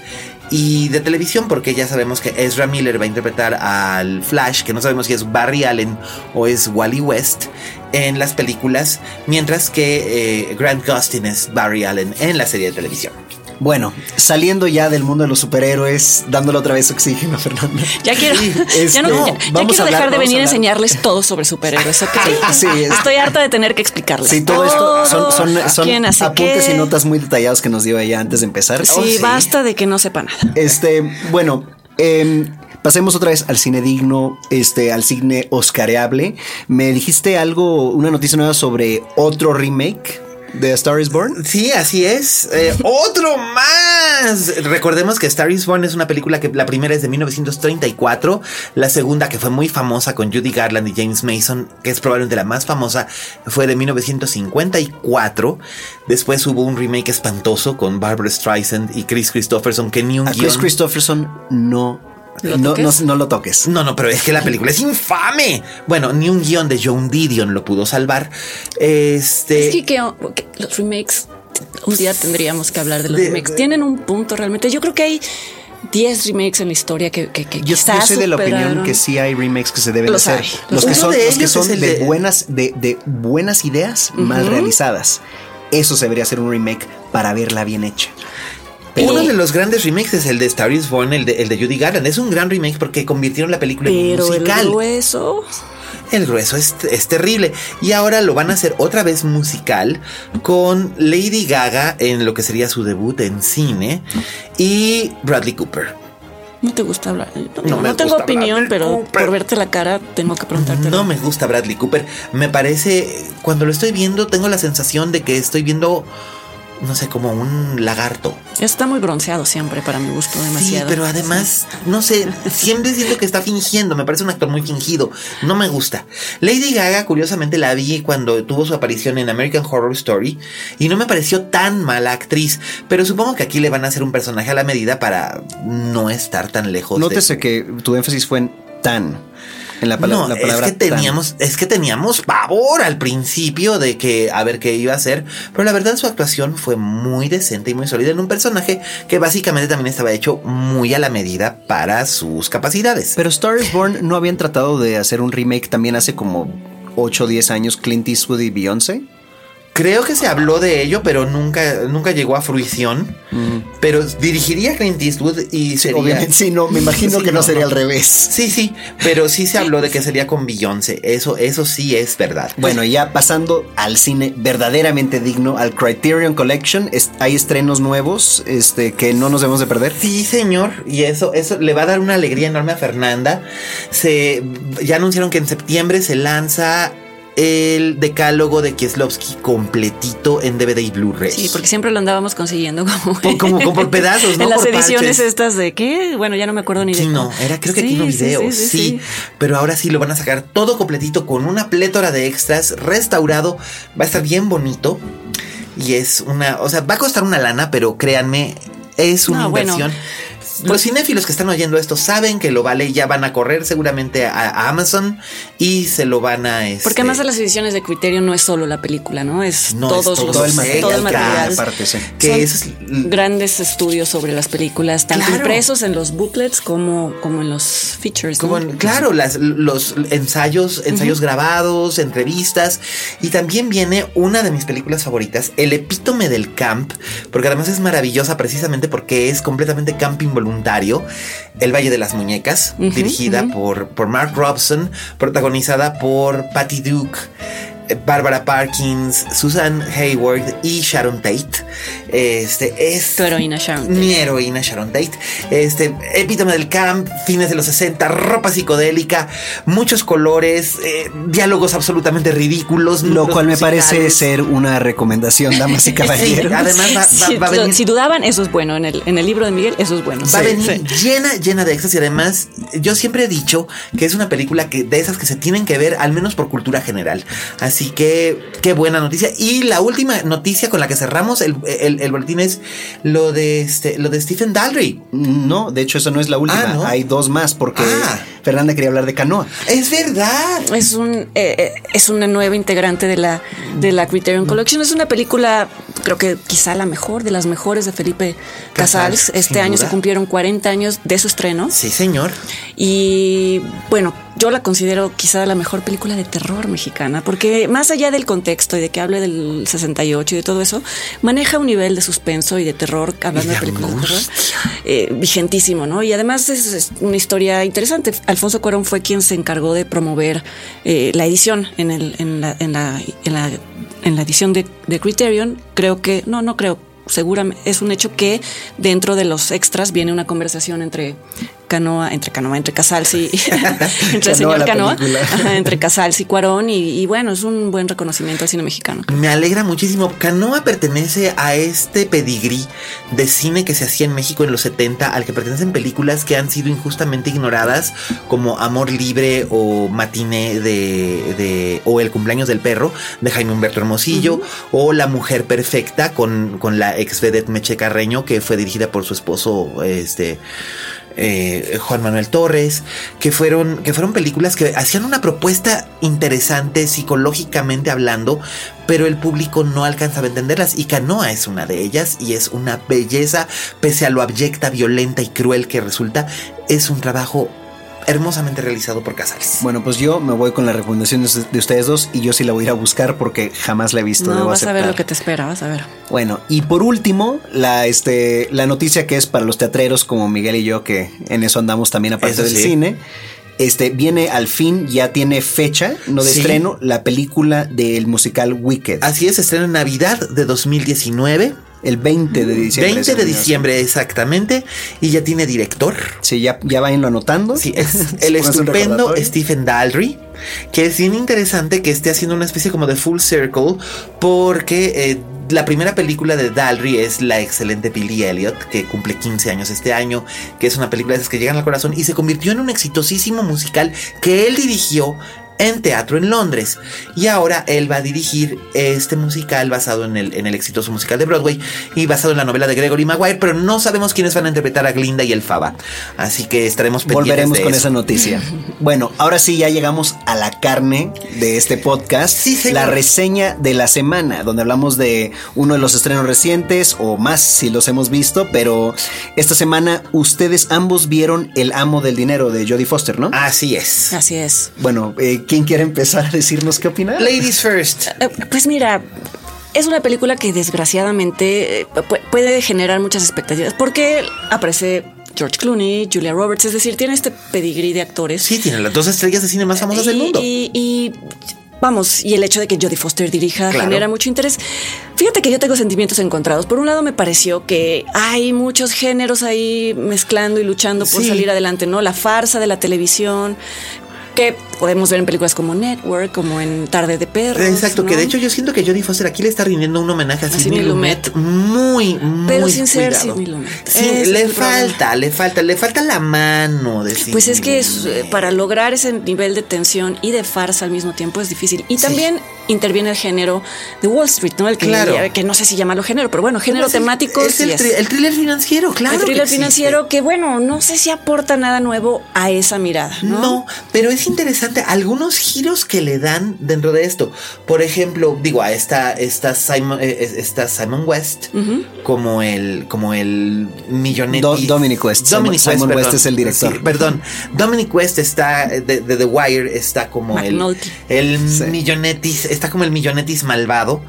y de televisión, porque ya sabemos que Ezra Miller va a interpretar al Flash, que no sabemos si es Barry Allen o es Wally West en las películas, mientras que eh, Grant Gustin es Barry Allen en la serie de televisión. Bueno, saliendo ya del mundo de los superhéroes, dándole otra vez oxígeno a Fernanda. Ya quiero, ya no, Este, ya- ya vamos quiero hablar- dejar de venir a, enseñarles todo sobre superhéroes, ¿ok? Sí, es- Estoy harta de tener que explicarles. Sí, todo esto son, apuntes qué. y notas muy detallados que nos dio ella antes de empezar. Sí, Oh, sí. basta de que no sepa nada. Este, bueno, em, pasemos otra vez al cine digno, este, al cine oscareable. Me dijiste algo, una noticia nueva sobre otro remake de A Star is Born. Sí, así es. Eh, [LAUGHS] otro más. Recordemos que Star is Born es una película que la primera es de 1934, la segunda que fue muy famosa con Judy Garland y James Mason, que es probablemente la más famosa, fue de 1954. Después hubo un remake espantoso con Barbara Streisand y Chris Christopherson que ni un A guión- Chris Christopherson no, ¿Lo no, no, toques? no lo toques. No, no, pero es que la película es infame. Bueno, ni un guion de Joan Didion lo pudo salvar. Este. Es que, que- que los remakes, un día tendríamos que hablar de los De- remakes. Tienen un punto realmente. Yo creo que hay 10 remakes en la historia que, que, que Yo, yo soy de la opinión que sí hay remakes que se deben Los hacer. hay, Los los que son, de los que son de, de- buenas, de, de buenas ideas mal realizadas. Eso se debería ser un remake para verla bien hecha. Uno de los grandes remakes es el de Star is Born, el de, el de Judy Garland. Es un gran remake porque convirtieron la película en Pero el musical. grueso. El grueso es, es terrible. Y ahora lo van a hacer otra vez musical con Lady Gaga en lo que sería su debut en cine y Bradley Cooper. No te gusta hablar. No, No tengo gusta opinión, Bradley pero Cooper. por verte la cara tengo que preguntarte. No me gusta Bradley Cooper. Me parece, cuando lo estoy viendo, tengo la sensación de que estoy viendo, no sé, como un lagarto. Está muy bronceado siempre para mi gusto demasiado. Sí, pero además, no sé, [LAUGHS] siempre siento que está fingiendo, me parece un actor muy fingido, no me gusta. Lady Gaga, curiosamente, la vi cuando tuvo su aparición en American Horror Story y no me pareció tan mala actriz, pero supongo que aquí le van a hacer un personaje a la medida para no estar tan lejos. de- Nótese que tu énfasis fue en tan. En la, pala- no, la palabra es que tan. teníamos, es que teníamos pavor al principio de que a ver qué iba a hacer, pero la verdad su actuación fue muy decente y muy sólida en un personaje que básicamente también estaba hecho muy a la medida para sus capacidades. Pero Star is Born no habían tratado de hacer un remake también hace como 8 o 10 años, Clint Eastwood y Beyoncé. Creo que se habló de ello, pero nunca, nunca llegó a fruición. Pero dirigiría Clint Eastwood y sería. Obviamente, sí, no, me imagino [LAUGHS] Sí, que no, no, sería no. al revés. Sí, sí, pero sí se habló de que sería con Beyoncé. Eso, eso sí es verdad. Bueno, ya pasando al cine verdaderamente digno, al Criterion Collection, es- hay estrenos nuevos este, que no nos debemos de perder. Sí, señor, y eso, eso le va a dar una alegría enorme a Fernanda. Se ya anunciaron que en septiembre se lanza el decálogo de Kieslowski completito en DVD y Blu-ray. Sí, porque siempre lo andábamos consiguiendo [LAUGHS] como, Por- como- como por pedazos, ¿no? en las Por ediciones parches. estas de qué, bueno, ya no me acuerdo ni de cómo. era creo que Sí, Kino Video, sí, sí. Pero ahora sí lo van a sacar todo completito con una plétora de extras, restaurado, va a estar bien bonito. Y es una, o sea, va a costar una lana, pero créanme, es una No, bueno. Los cinéfilos que están oyendo esto saben que lo vale, y ya van a correr seguramente a, a Amazon y se lo van a... este, Porque además de las ediciones de Criterio no es solo la película, ¿no? Es No, todos es todo los el material, todo el material. sí. Que Son es- grandes estudios sobre las películas, tanto Claro. impresos en los booklets como, como en los features. ¿no? Como en- claro, las, los ensayos, ensayos grabados, entrevistas. Y también viene una de mis películas favoritas, El epítome del camp, porque además es maravillosa precisamente porque es completamente camp involuntario. El Valle de las Muñecas, dirigida por, por Mark Robson, protagonizada por Patty Duke. Eh, Barbara Parkins, Susan Hayward y Sharon Tate. Este es Tu heroína Sharon Tate. mi heroína Sharon Tate. Este epítome del camp, fines de los 60, ropa psicodélica, muchos colores, eh, diálogos absolutamente ridículos. Lo cual me parece ser una recomendación, damas y [LAUGHS] Sí, caballeros. además va, va- Si, va a venir. si dudaban, eso es bueno. En el, en el libro de Miguel, eso es bueno. Va a venir sí. llena, llena de y además yo siempre he dicho que es una película que de esas que se tienen que ver al menos por cultura general. Así que qué buena noticia. Y la última noticia con la que cerramos el, el- el boletín es lo de este, lo de Stephen Daldry. No, de hecho, eso no es la última. Ah, ¿no? Hay dos más porque Ah. Fernanda quería hablar de canoa. Es verdad. Es un eh, eh, es una nueva integrante de la de la Criterion Collection. Es una película creo que quizá la mejor de las mejores de Felipe Casals. Casals, este año duda. se cumplieron 40 años de su estreno. Sí, señor. Y bueno, yo la considero quizá la mejor película de terror mexicana, porque más allá del contexto y de que hable del 68 y de todo eso, maneja un nivel de suspenso y de terror, hablando de películas de terror, eh, vigentísimo, ¿no? Y además es, es una historia interesante. Alfonso Cuarón fue quien se encargó de promover eh, la edición en, el, en, la, en, la, en, la, en la edición de, de Criterion. Creo que, no, no creo. Seguramente es un hecho que dentro de los extras viene una conversación entre Canoa, entre Canoa, entre Casals y [LAUGHS] [LAUGHS] entre el señor Canoa, ajá, entre [LAUGHS] Casals y Cuarón, y, y bueno, es un buen reconocimiento al cine mexicano. Me alegra muchísimo. Canoa pertenece a este pedigrí de cine que se hacía en México en los 70, al que pertenecen películas que han sido injustamente ignoradas, como Amor Libre o Matiné de, de- o El cumpleaños del perro de Jaime Humberto Hermosillo, o La mujer perfecta con, con la ex vedette Meche Carreño, que fue dirigida por su esposo, este. Eh, Juan Manuel Torres, que fueron, que fueron películas que hacían una propuesta interesante psicológicamente hablando, pero el público no alcanzaba a entenderlas. Y Canoa es una de ellas y es una belleza, pese a lo abyecta, violenta y cruel que resulta, es un trabajo hermosamente realizado por Casals. Bueno, pues yo me voy con la recomendación de de ustedes dos y yo sí la voy a ir a buscar porque jamás la he visto. No, debo vas a ver lo que te espera, vas a ver. Bueno, y por último, la, este, la noticia que es para los teatreros como Miguel y yo, que en eso andamos también aparte Eso del sí. cine. Este viene al fin, ya tiene fecha, no de Sí. estreno, la película del musical Wicked. Así es, estrena en Navidad de 2019. El 20 de diciembre. 20 de diciembre exactamente. Y ya tiene director. Sí, ya, ya vayanlo anotando. Sí, es [LAUGHS] el estupendo. Stephen Daldry, que es bien interesante que esté haciendo una especie como de full circle, porque eh, la primera película de Daldry es la excelente Billy Elliot, que cumple 15 años este año, que es una película de esas que llegan al corazón y se convirtió en un exitosísimo musical que él dirigió en teatro en Londres. Y ahora él va a dirigir este musical basado en el, en el exitoso musical de Broadway y basado en la novela de Gregory Maguire, pero no sabemos quiénes van a interpretar a Glinda y el Faba. Así que estaremos pendientes Volveremos de con eso. esa noticia. [LAUGHS] Bueno, ahora sí ya llegamos a la carne de este podcast. Sí, señor. La reseña de la semana, donde hablamos de uno de los estrenos recientes o más si los hemos visto, pero esta semana ustedes ambos vieron El amo del dinero de Jodie Foster, ¿no? Así es. Así es. Bueno, eh, ¿quién quiere empezar a decirnos qué opina? Ladies first. Eh, Pues mira, es una película que desgraciadamente eh, pu- puede generar muchas expectativas porque aparece George Clooney, Julia Roberts, es decir, tiene este pedigrí de actores. Sí, tiene las dos estrellas de cine más famosas del mundo. Y, y, vamos, y el hecho de que Jodie Foster dirija Claro. genera mucho interés. Fíjate que yo tengo sentimientos encontrados. Por un lado me pareció que hay muchos géneros ahí mezclando y luchando por Sí. salir adelante, ¿no? La farsa de la televisión que podemos ver en películas como Network, como en Tarde de Perros. Exacto, que de hecho yo siento que Jodie Foster aquí le está rindiendo un homenaje a Sidney Sidney Lumet muy, muy Pero sin ser cuidado. Sidney Lumet. Sí, le problema. falta, le falta, le falta la mano de Pues es que es, eh, para lograr ese nivel de tensión y de farsa al mismo tiempo es difícil. Y también interviene el género de Wall Street, ¿no? El que, Claro. que no sé si llamarlo género, pero bueno, género temático. Es el, sí es. el thriller financiero, claro. el thriller financiero que, bueno, no sé si aporta nada nuevo a esa mirada, ¿no? No, pero es interesante algunos giros que le dan dentro de esto. Por ejemplo, digo, a esta, esta Simon, eh, esta Simon West como el, como el millonetti. Do- Dominic West. Dominic Simon- Simon. West es el director. Sí, perdón. Dominic West está de, de The Wire, está como el, el Sí. millonetis, está como el millonetis malvado.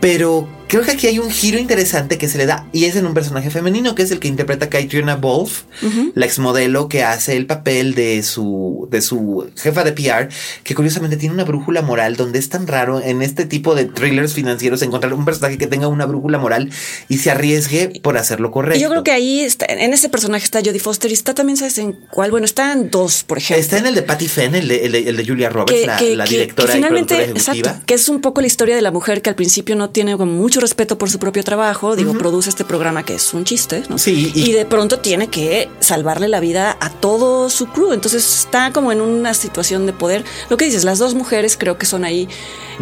Pero creo que aquí hay un giro interesante que se le da y es en un personaje femenino que es el que interpreta Katrina Wolf, la exmodelo que hace el papel de su de su jefa de PR, que curiosamente tiene una brújula moral donde es tan raro en este tipo de thrillers financieros encontrar un personaje que tenga una brújula moral y se arriesgue por hacerlo correcto. Yo creo que ahí está, en ese personaje está Jodie Foster y está también, ¿sabes en cuál? Bueno, está en dos, por ejemplo. está en el de Patty Fenn, el de, el de- el de Julia Roberts, la, la directora y finalmente, productora ejecutiva. exacto, que es un poco la historia de la mujer que al principio no tiene como mucho respeto por su propio trabajo, digo, produce este programa que es un chiste, ¿no? Sí, y- y, de pronto tiene que salvarle la vida a todo su crew, entonces está como en una situación de poder. Lo que dices, las dos mujeres creo que son ahí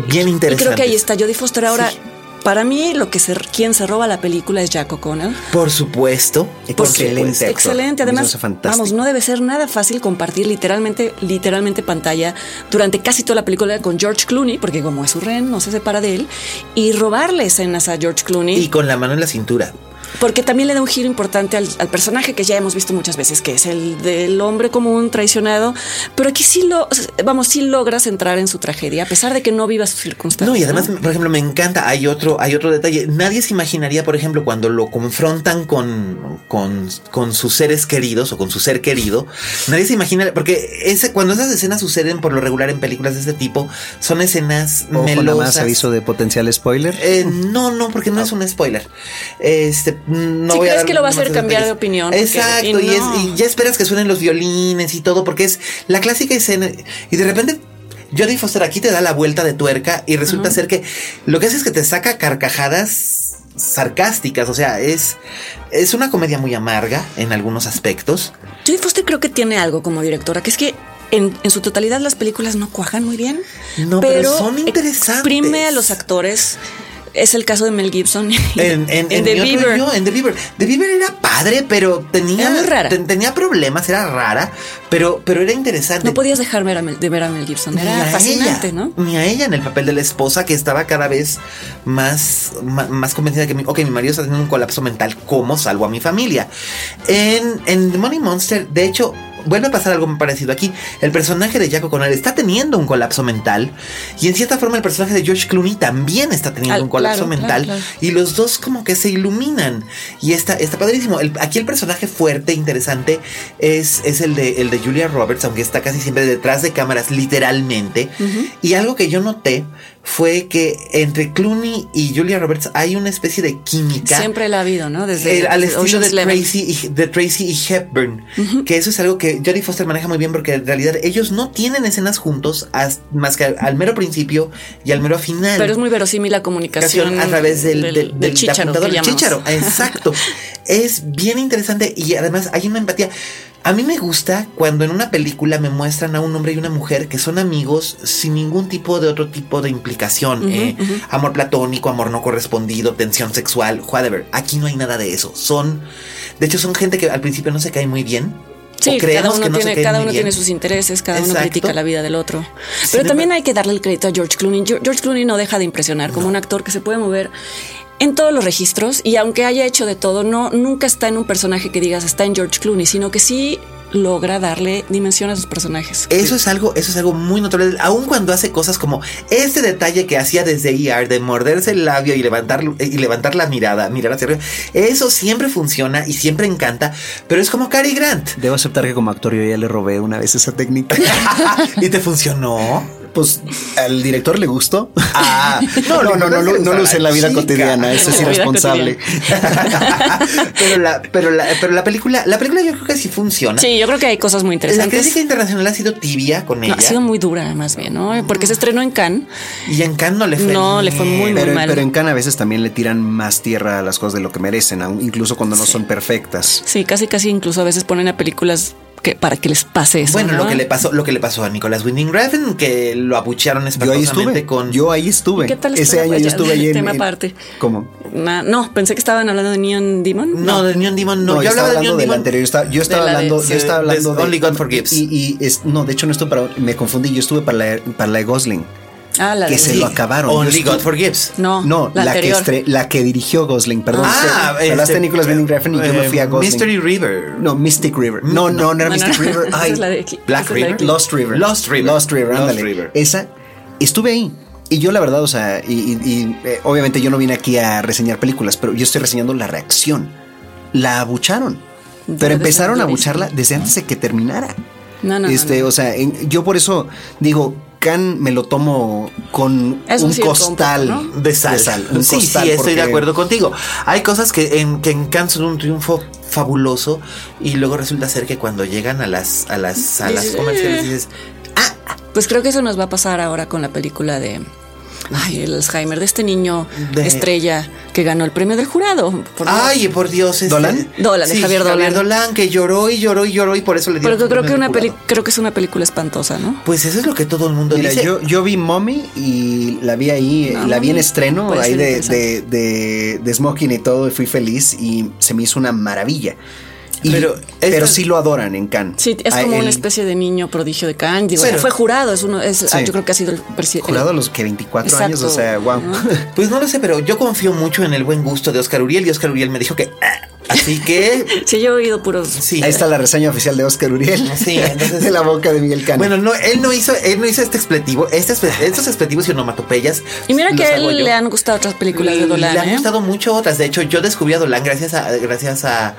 Bien y interesante. creo que ahí está Jodie Foster ahora. Sí. Para mí lo que se, quien se roba la película es Jack O'Connell. Por supuesto. Excelente. Excelente. Además, vamos, no debe ser nada fácil compartir literalmente, literalmente pantalla durante casi toda la película con George Clooney, porque como es su ren, no se separa de él, y robarle escenas a George Clooney. Y con la mano en la cintura. Porque también le da un giro importante al, al personaje que ya hemos visto muchas veces, que es el del hombre común traicionado. Pero aquí sí lo, vamos, sí logras entrar en su tragedia, a pesar de que no viva sus circunstancias. No, y además, por ejemplo, me encanta, hay otro, hay otro detalle. Nadie se imaginaría, por ejemplo, cuando lo confrontan con, con, con sus seres queridos o con su ser querido, nadie se imagina, porque ese, cuando esas escenas suceden por lo regular en películas de este tipo, son escenas Ojo, nada más melosas. aviso de potencial spoiler. Eh, no, no, porque no es un spoiler. Este, no Sí, voy a crees dar que lo va a hacer cambiar de opinión, porque- Exacto, y y, es- no. y ya esperas que suenen los violines y todo, porque es la clásica escena. Y de repente, Jodie Foster aquí te da la vuelta de tuerca y resulta ser que lo que hace es que te saca carcajadas sarcásticas. O sea, es, es una comedia muy amarga en algunos aspectos. Jodie Foster creo que tiene algo como directora, que es que en, en su totalidad las películas no cuajan muy bien. No, pero son interesantes. Exprime a los actores. Es el caso de Mel Gibson. En, en, en The Beaver. yo, en The Beaver. The Beaver era padre, pero tenía, Era muy rara. ten- tenía problemas, era rara, pero, pero era interesante. No podías dejar ver a Mel- de ver a Mel Gibson. Ni Era a fascinante, ella, ¿no? Ni a ella en el papel de la esposa que estaba cada vez más, ma- más, convencida que mi, ok, mi marido está teniendo un colapso mental, ¿cómo salvo a mi familia? En, en The Money Monster, de hecho, vuelve a pasar algo parecido aquí. El personaje de Jack O'Connell está teniendo un colapso mental y en cierta forma el personaje de George Clooney también está teniendo Al- un colapso claro, mental claro, claro. y los dos como que se iluminan y está, está padrísimo. El- aquí el personaje fuerte, interesante, es, es el, de, el de Julia Roberts, aunque está casi siempre detrás de cámaras, literalmente. Y algo que yo noté fue que entre Clooney y Julia Roberts hay una especie de química. Siempre la ha habido, ¿no? Desde Eh, al estilo de. Tracy, y, de Tracy y Hepburn, que eso es algo que Jodie Foster maneja muy bien porque en realidad ellos no tienen escenas juntos más que al, al mero principio y al mero final Pero es muy verosímil la comunicación a través del, del, del- del apuntador, el chícharo. Exacto. [LAUGHS] es bien interesante y además hay una empatía. A mí me gusta cuando en una película me muestran a un hombre y una mujer que son amigos sin ningún tipo de otro tipo de implicación. eh, Amor platónico, amor no correspondido, tensión sexual, whatever. Aquí no hay nada de eso. Son, de hecho, son gente que al principio no se cae muy bien. Sí, cada uno, no tiene, cada uno tiene sus intereses, cada uno critica la vida del otro. Sin Pero también hay que darle el crédito a George Clooney. George George Clooney no deja de impresionar como un actor que se puede mover en todos los registros y aunque haya hecho de todo, no nunca está en un personaje que digas está en George Clooney, sino que sí logra darle dimensión a sus personajes. Eso es algo, eso es algo muy notable, aun cuando hace cosas como este detalle que hacía desde ER de morderse el labio y levantar y levantar la mirada, mirar hacia arriba. Eso siempre funciona y siempre encanta, pero es como Cary Grant. Debo aceptar que como actor yo ya le robé una vez esa técnica. [LAUGHS] y te funcionó. Pues al director le gustó. Ah, [LAUGHS] no, no, no, no, lo- no lo usé en la vida Chica. cotidiana. Eso es la irresponsable. [LAUGHS] pero la, pero la, pero la película, la película yo creo que sí funciona. Sí, yo creo que hay cosas muy La interesantes. crítica internacional ha sido tibia con No, ella. ha sido muy dura, más bien, ¿no? Porque se estrenó en Cannes. Y en Cannes no le fue. No, le fue muy, mal. pero en Cannes a veces también le tiran más tierra a las cosas de lo que merecen, incluso cuando no son perfectas. Sí, casi, casi incluso a veces ponen a películas que para que les pase eso. Bueno, ¿no? lo que le pasó, lo que le pasó a Nicolás Winding Refn, que lo abuchearon Yo ahí espantosamente estuve. con. Yo ahí estuve. ¿Qué tal Ese año yo estuve allí en. tema en- aparte. ¿Cómo? Na- no, pensé que estaban hablando de Neon Demon. No, de Neon Demon no. No, yo hablaba de Neon Demon. anterior. Yo estaba, yo estaba De la de- hablando, yo estaba de- hablando de, Only God Forgives. Y, y es, no, de hecho no estuve para, me confundí. Yo estuve para la, para la de Gosling. Ah, la que de- se lo acabaron. Only God Forgives. No, No, la, la, que estre- la que dirigió Gosling, perdón. Ah, Sí, hablaste de Nicolas Winding Refn y yo me fui a eh, Gosling. Mystery River. No, Mystic River. No, no, no era No, no, Mystic no. River. [LAUGHS] Ay, es la de- Black esa es la de- River. Lost River. Lost River. Lost River, Lost ándale. River. Esa, estuve ahí. Y yo la verdad, o sea, y, y- y, eh, obviamente yo no vine aquí a reseñar películas, pero yo estoy reseñando la reacción. La abucharon. Pero Debe empezaron a abucharla desde antes de que terminara. No, no, no, este, no. o sea, en- yo por eso digo, Can me lo tomo con un costal poco, ¿no? de sal. un sí, costal, sí, estoy de acuerdo contigo. Hay cosas que en, que en Cannes son un triunfo fabuloso y luego resulta ser que cuando llegan a las, a las salas Dices, comerciales dices, Pues creo que eso nos va a pasar ahora con la película de ay, el Alzheimer de este niño De- estrella que ganó el premio del jurado. por Dios. Ay, por Dios. este- ¿Dolan? Dolan, de Sí, Javier Dolan. Dolan, que lloró y lloró y lloró y por eso le Pero dieron yo creo el que una peli creo que es una película espantosa, ¿no? Pues eso es lo que todo el mundo Mira, dice. yo, yo vi Mommy y la vi ahí, Ah, la vi en estreno, ahí de, de, de, de Smoking y todo, y fui feliz y se me hizo una maravilla. Y- Pero pero, sí lo adoran en Cannes. Sí, es como una especie de niño prodigio de Cannes. Digo, fue jurado, es uno, es, Sí. ah, yo creo que ha sido el presidente. Jurado a los que 24 Exacto. años, o sea, wow. ¿no? [LAUGHS] Pues no lo sé, pero yo confío mucho en el buen gusto de Oscar Uriel y Oscar Uriel me dijo que. ah, Así que. [LAUGHS] Sí, yo he oído puros. Sí. Ahí está la reseña oficial de Oscar Uriel. Sí, entonces- [LAUGHS] de la boca de Miguel Cano. Bueno, no, él no hizo, él no hizo este expletivo, este, estos expletivos y onomatopeyas. Y mira que a él le han gustado otras películas de Dolan. Le han ¿eh? gustado mucho otras. De hecho, yo descubrí a Dolan gracias a, gracias a,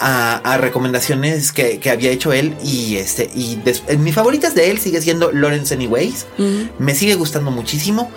a, a recomendaciones que, que había hecho él. Y este, y des- mis favoritas de él sigue siendo Lawrence Anyways. Me sigue gustando muchísimo.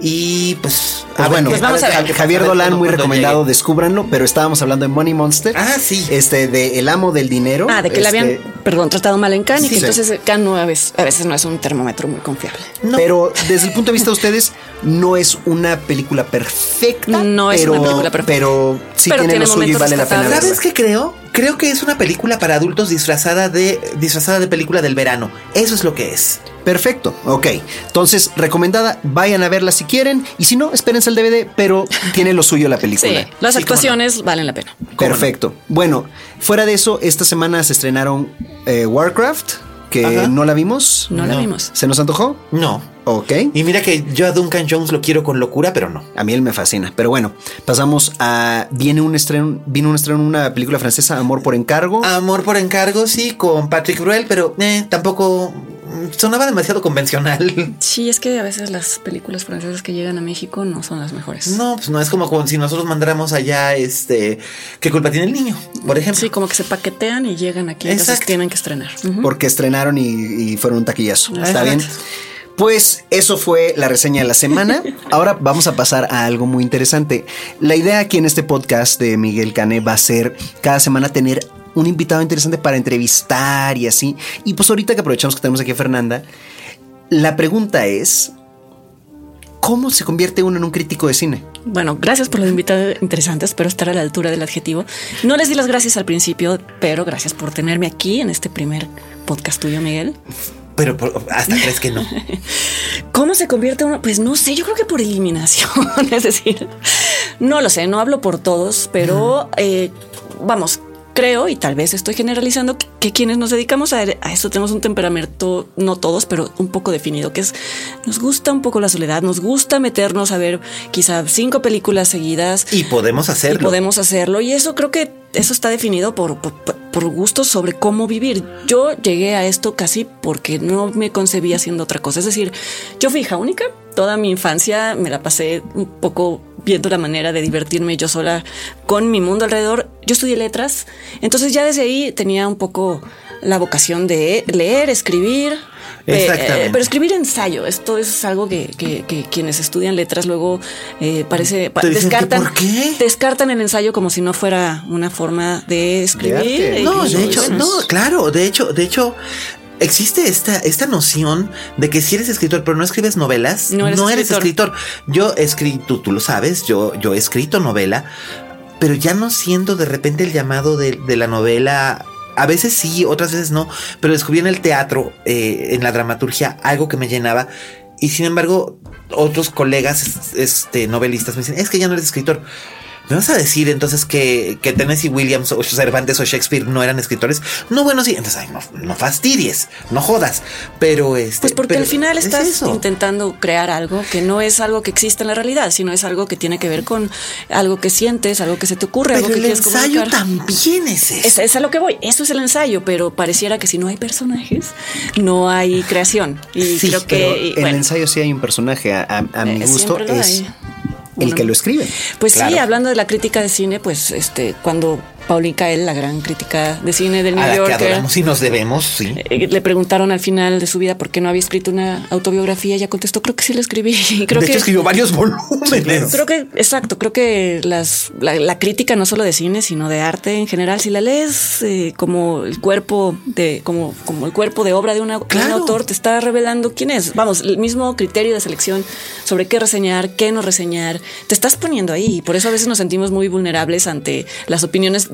Y pues, Pues bueno, Pues vamos a ver. Ja- Javier Dolan, muy recomendado, descúbranlo, pero estábamos hablando de Money Monster. Ah, sí. Este, de El Amo del Dinero. Ah, de que le Este, habían, perdón, tratado mal en Cannes y que sí. entonces Cannes no, a, veces, a veces no es un termómetro muy confiable. No. Pero desde el punto de vista de ustedes, no es una película perfecta. No es pero, una película perfecta. Pero sí Pero tiene, tiene lo suyo y momentos vale la pena. ¿Sabes qué creo? Creo que es una película para adultos disfrazada de disfrazada de película del verano. Eso es lo que es. Perfecto, ok. Entonces, recomendada, vayan a verla si quieren. Y si no, espérense el DVD, pero tiene lo suyo la Sí, película. las Sí, actuaciones valen la pena. Perfecto. Bueno, fuera de eso, esta semana se estrenaron eh, Warcraft, que Ajá. no la vimos. No, la vimos. ¿Se nos antojó? No. Ok. Y mira que yo a Duncan Jones lo quiero con locura, pero no. A mí él me fascina. Pero bueno, pasamos a. Viene un estreno. Viene un estreno en una película francesa, Amor por encargo. Amor por encargo, sí, con Patrick Bruel, pero eh, tampoco sonaba demasiado convencional. Sí, es que a veces las películas francesas que llegan a México no son las mejores. No, pues no es como, como si nosotros mandáramos allá, este, ¿qué culpa tiene el niño? Por ejemplo. Sí, como que se paquetean y llegan aquí, entonces Exacto. tienen que estrenar. Porque estrenaron y, y fueron un taquillazo. ¿Está bien? Pues eso fue la reseña de la semana. [LAUGHS] Ahora vamos a pasar a algo muy interesante. La idea aquí en este podcast de Miguel Cane va a ser cada semana tener un invitado interesante para entrevistar y así. Y pues ahorita que aprovechamos que tenemos aquí a Fernanda, la pregunta es, ¿cómo se convierte uno en un crítico de cine? Bueno, gracias por los invitados interesantes, espero estar a la altura del adjetivo. No les di las gracias al principio, pero gracias por tenerme aquí en este primer podcast tuyo, Miguel. Pero por- hasta crees que no. [LAUGHS] ¿Cómo se convierte uno? Pues no sé, yo creo que por eliminación, [LAUGHS] es decir, no lo sé, no hablo por todos, pero eh, vamos, creo y tal vez estoy generalizando que, que quienes nos dedicamos a, a esto tenemos un temperamento, no todos, pero un poco definido, que es, nos gusta un poco la soledad, nos gusta meternos a ver quizá cinco películas seguidas. Y podemos Y hacerlo. podemos hacerlo. Y eso creo que eso está definido por, por, por gustos sobre cómo vivir. Yo llegué a esto casi porque no me concebía haciendo otra cosa. Es decir, yo fui hija única. Toda mi infancia me la pasé un poco viendo la manera de divertirme yo sola con mi mundo alrededor. Yo estudié letras. Entonces ya desde ahí tenía un poco la vocación de leer, escribir. Exactamente. eh, pero escribir ensayo, esto es algo que, que- que quienes estudian letras luego eh, parece pa- Te dicen que, descartan, ¿por qué? descartan el ensayo como si no fuera una forma de escribir. No, de hecho, no, claro, de hecho, de hecho, existe esta, esta noción de que si eres escritor, pero no escribes novelas, No no eres eres, escritor. Yo he escrito, tú lo sabes, yo, yo he escrito novela, pero ya no siento de repente el llamado de, de la novela. A veces sí, otras veces no, pero descubrí en el teatro, eh, en la dramaturgia, algo que me llenaba. Y sin embargo, otros colegas este, novelistas me dicen, es que ya no eres escritor. ¿Me vas a decir entonces que, que Tennessee Williams o Cervantes o Shakespeare no eran escritores? No, bueno, sí. Entonces, ay, no, no fastidies, no jodas. Pero este. Pues porque pero al final es estás intentando crear algo que no es algo que existe en la realidad, sino es algo que tiene que ver con algo que sientes, algo que se te ocurre, algo que el quieres ensayo comunicar. también es eso. Es, es a lo que voy. Eso es el ensayo, pero pareciera que si no hay personajes, no hay creación. Y Sí, creo que Pero y, en el ensayo sí hay un personaje. A, a- a mi Eh, gusto es hay. El que lo escribe. Pues sí, hablando de la crítica de cine, pues este, cuando Pauline Kael, la gran crítica de cine del A New la que adoramos y nos debemos, sí. Eh, Le preguntaron al final de su vida por qué no había escrito una autobiografía. Ella contestó, creo que sí la escribí. [LAUGHS] Creo de que, hecho, escribió varios volúmenes. Creo que, exacto, creo que las, la, la crítica no solo de cine, sino de arte en general, si la lees eh, como el cuerpo de, como, como el cuerpo de obra de, una, de un autor, te está revelando quién es. Vamos, el mismo criterio de selección sobre qué reseñar, qué no reseñar, te estás poniendo ahí. Y por eso a veces nos sentimos muy vulnerables ante las opiniones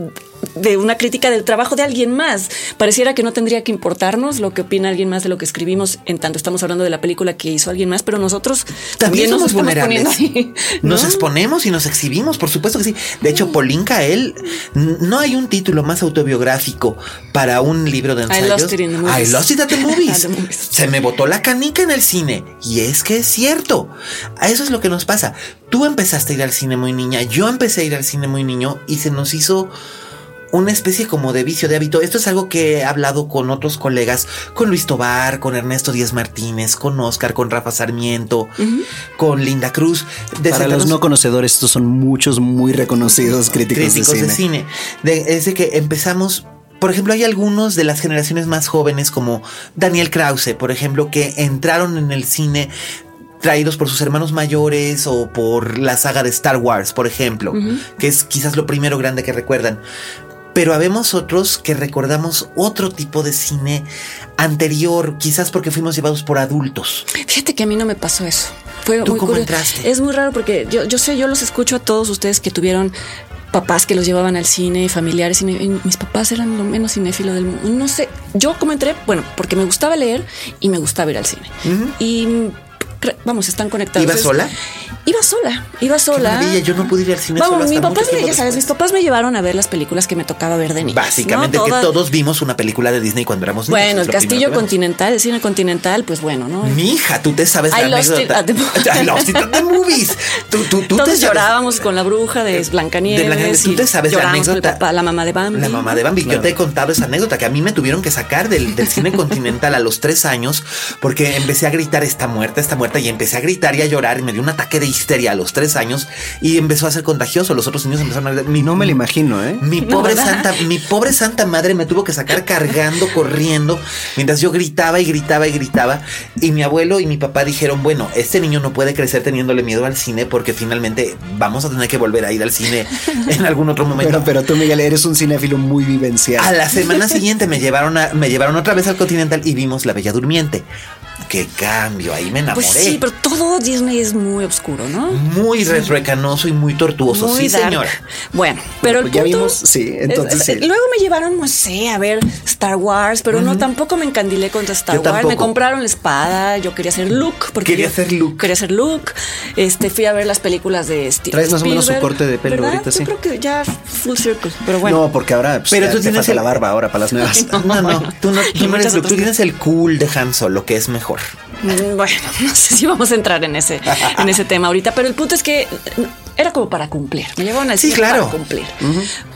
de una crítica del trabajo de alguien más. Pareciera que no tendría que importarnos lo que opina alguien más de lo que escribimos, en tanto estamos hablando de la película que hizo alguien más, pero nosotros También nos somos estamos vulnerables. poniendo ahí, ¿no? Nos exponemos y nos exhibimos, por supuesto que sí. De hecho, Polinka, él, no hay un título más autobiográfico para un libro de I ensayos. lost it in the movies. I lost it at the [LAUGHS] movies. At the movies. Se me botó la canica en el cine. Y es que es cierto. Eso es lo que nos pasa. Tú empezaste a ir al cine muy niña, yo empecé a ir al cine muy niño y se nos hizo una especie como de vicio de hábito. Esto es algo que he hablado con otros colegas, con Luis Tobar, con Ernesto Díaz Martínez, con Oscar, con Rafa Sarmiento, con Linda Cruz. de Para los no conocedores, estos son muchos muy reconocidos críticos, críticos de, de cine. cine. De- es de que empezamos. Por ejemplo, hay algunos de las generaciones más jóvenes, como Daniel Krause, por ejemplo, que entraron en el cine traídos por sus hermanos mayores o por la saga de Star Wars, por ejemplo, que es quizás lo primero grande que recuerdan. Pero habemos otros que recordamos otro tipo de cine anterior, quizás porque fuimos llevados por adultos. Fíjate que a mí no me pasó eso. Fue ¿Tú muy cómo curioso. entraste? Es muy raro porque yo, yo sé, yo los escucho a todos ustedes que tuvieron papás que los llevaban al cine, familiares, cine- y mis papás eran lo menos cinéfilo del mundo. No sé, yo como entré, bueno, porque me gustaba leer y me gustaba ir al cine. Y vamos, están conectados. ¿Ibas sola? Iba sola, iba Qué sola. maravilla, yo no pude ir al cine Vamos, papás, me, tiempo ya sabes, mis papás me llevaron a ver las películas que me tocaba ver de niños. Básicamente ¿no? que todos vimos una película de Disney cuando éramos niños. Bueno, el Castillo. Continental, el cine continental, pues bueno, ¿no? Mi hija, tú te sabes I la lost anécdota. the- [LAUGHS] I lost it at the movies. Tú, tú, tú te Todos sabes- llorábamos con la bruja de Blancanieves. De Blancanieves. Tú te sabes la anécdota. papá, la mamá de Bambi. La mamá de Bambi. Yo te he contado esa anécdota que a mí me tuvieron que sacar del, del cine continental a los tres años porque empecé a gritar está muerta, está muerta y empecé a gritar y a llorar y me dio un ataque de histeria a los tres años y empezó a ser contagioso. Los otros niños empezaron a gritar. Mi, No me lo imagino, ¿eh? Mi No, pobre ¿verdad? santa, mi pobre santa madre me tuvo que sacar cargando, [LAUGHS] corriendo, mientras yo gritaba y gritaba y gritaba. Y mi abuelo y mi papá dijeron, bueno, este niño no puede crecer teniéndole miedo al cine porque finalmente vamos a tener que volver a ir al cine [LAUGHS] en algún otro momento. Pero, pero tú, Miguel, eres un cinéfilo muy vivencial. A la semana [LAUGHS] siguiente me llevaron a, me llevaron otra vez al Continental y vimos La Bella Durmiente. Qué cambio, ahí me enamoré. Pues sí, pero todo Disney es muy oscuro, ¿no? Muy retroecanoso y muy tortuoso, Muy sí, dark. señora. Bueno, pero pues el ya punto vimos, sí, entonces es- sí. Luego me llevaron, no sé, a ver Star Wars, pero no, tampoco me encandilé contra Star Yo Wars. Me compraron la espada, yo quería ser Luke. Porque Quería ser Luke. Quería ser Luke. Este, fui a ver las películas de Steve Traes más o menos su corte de pelo ¿verdad? ahorita, sí. Yo creo que ya full circle, pero bueno. No, porque ahora pues, Pero ya tú te tienes el- la barba ahora para las nuevas. [LAUGHS] No, No, no, tú no, tú no eres Luke, tú tienes el cool de Han Solo, que es mejor. Mm, Bueno, [LAUGHS] no sé si vamos a entrar en ese, en ese tema ahorita, pero el punto es que era como para cumplir. Me llevaban al Sí, cine claro. para cumplir.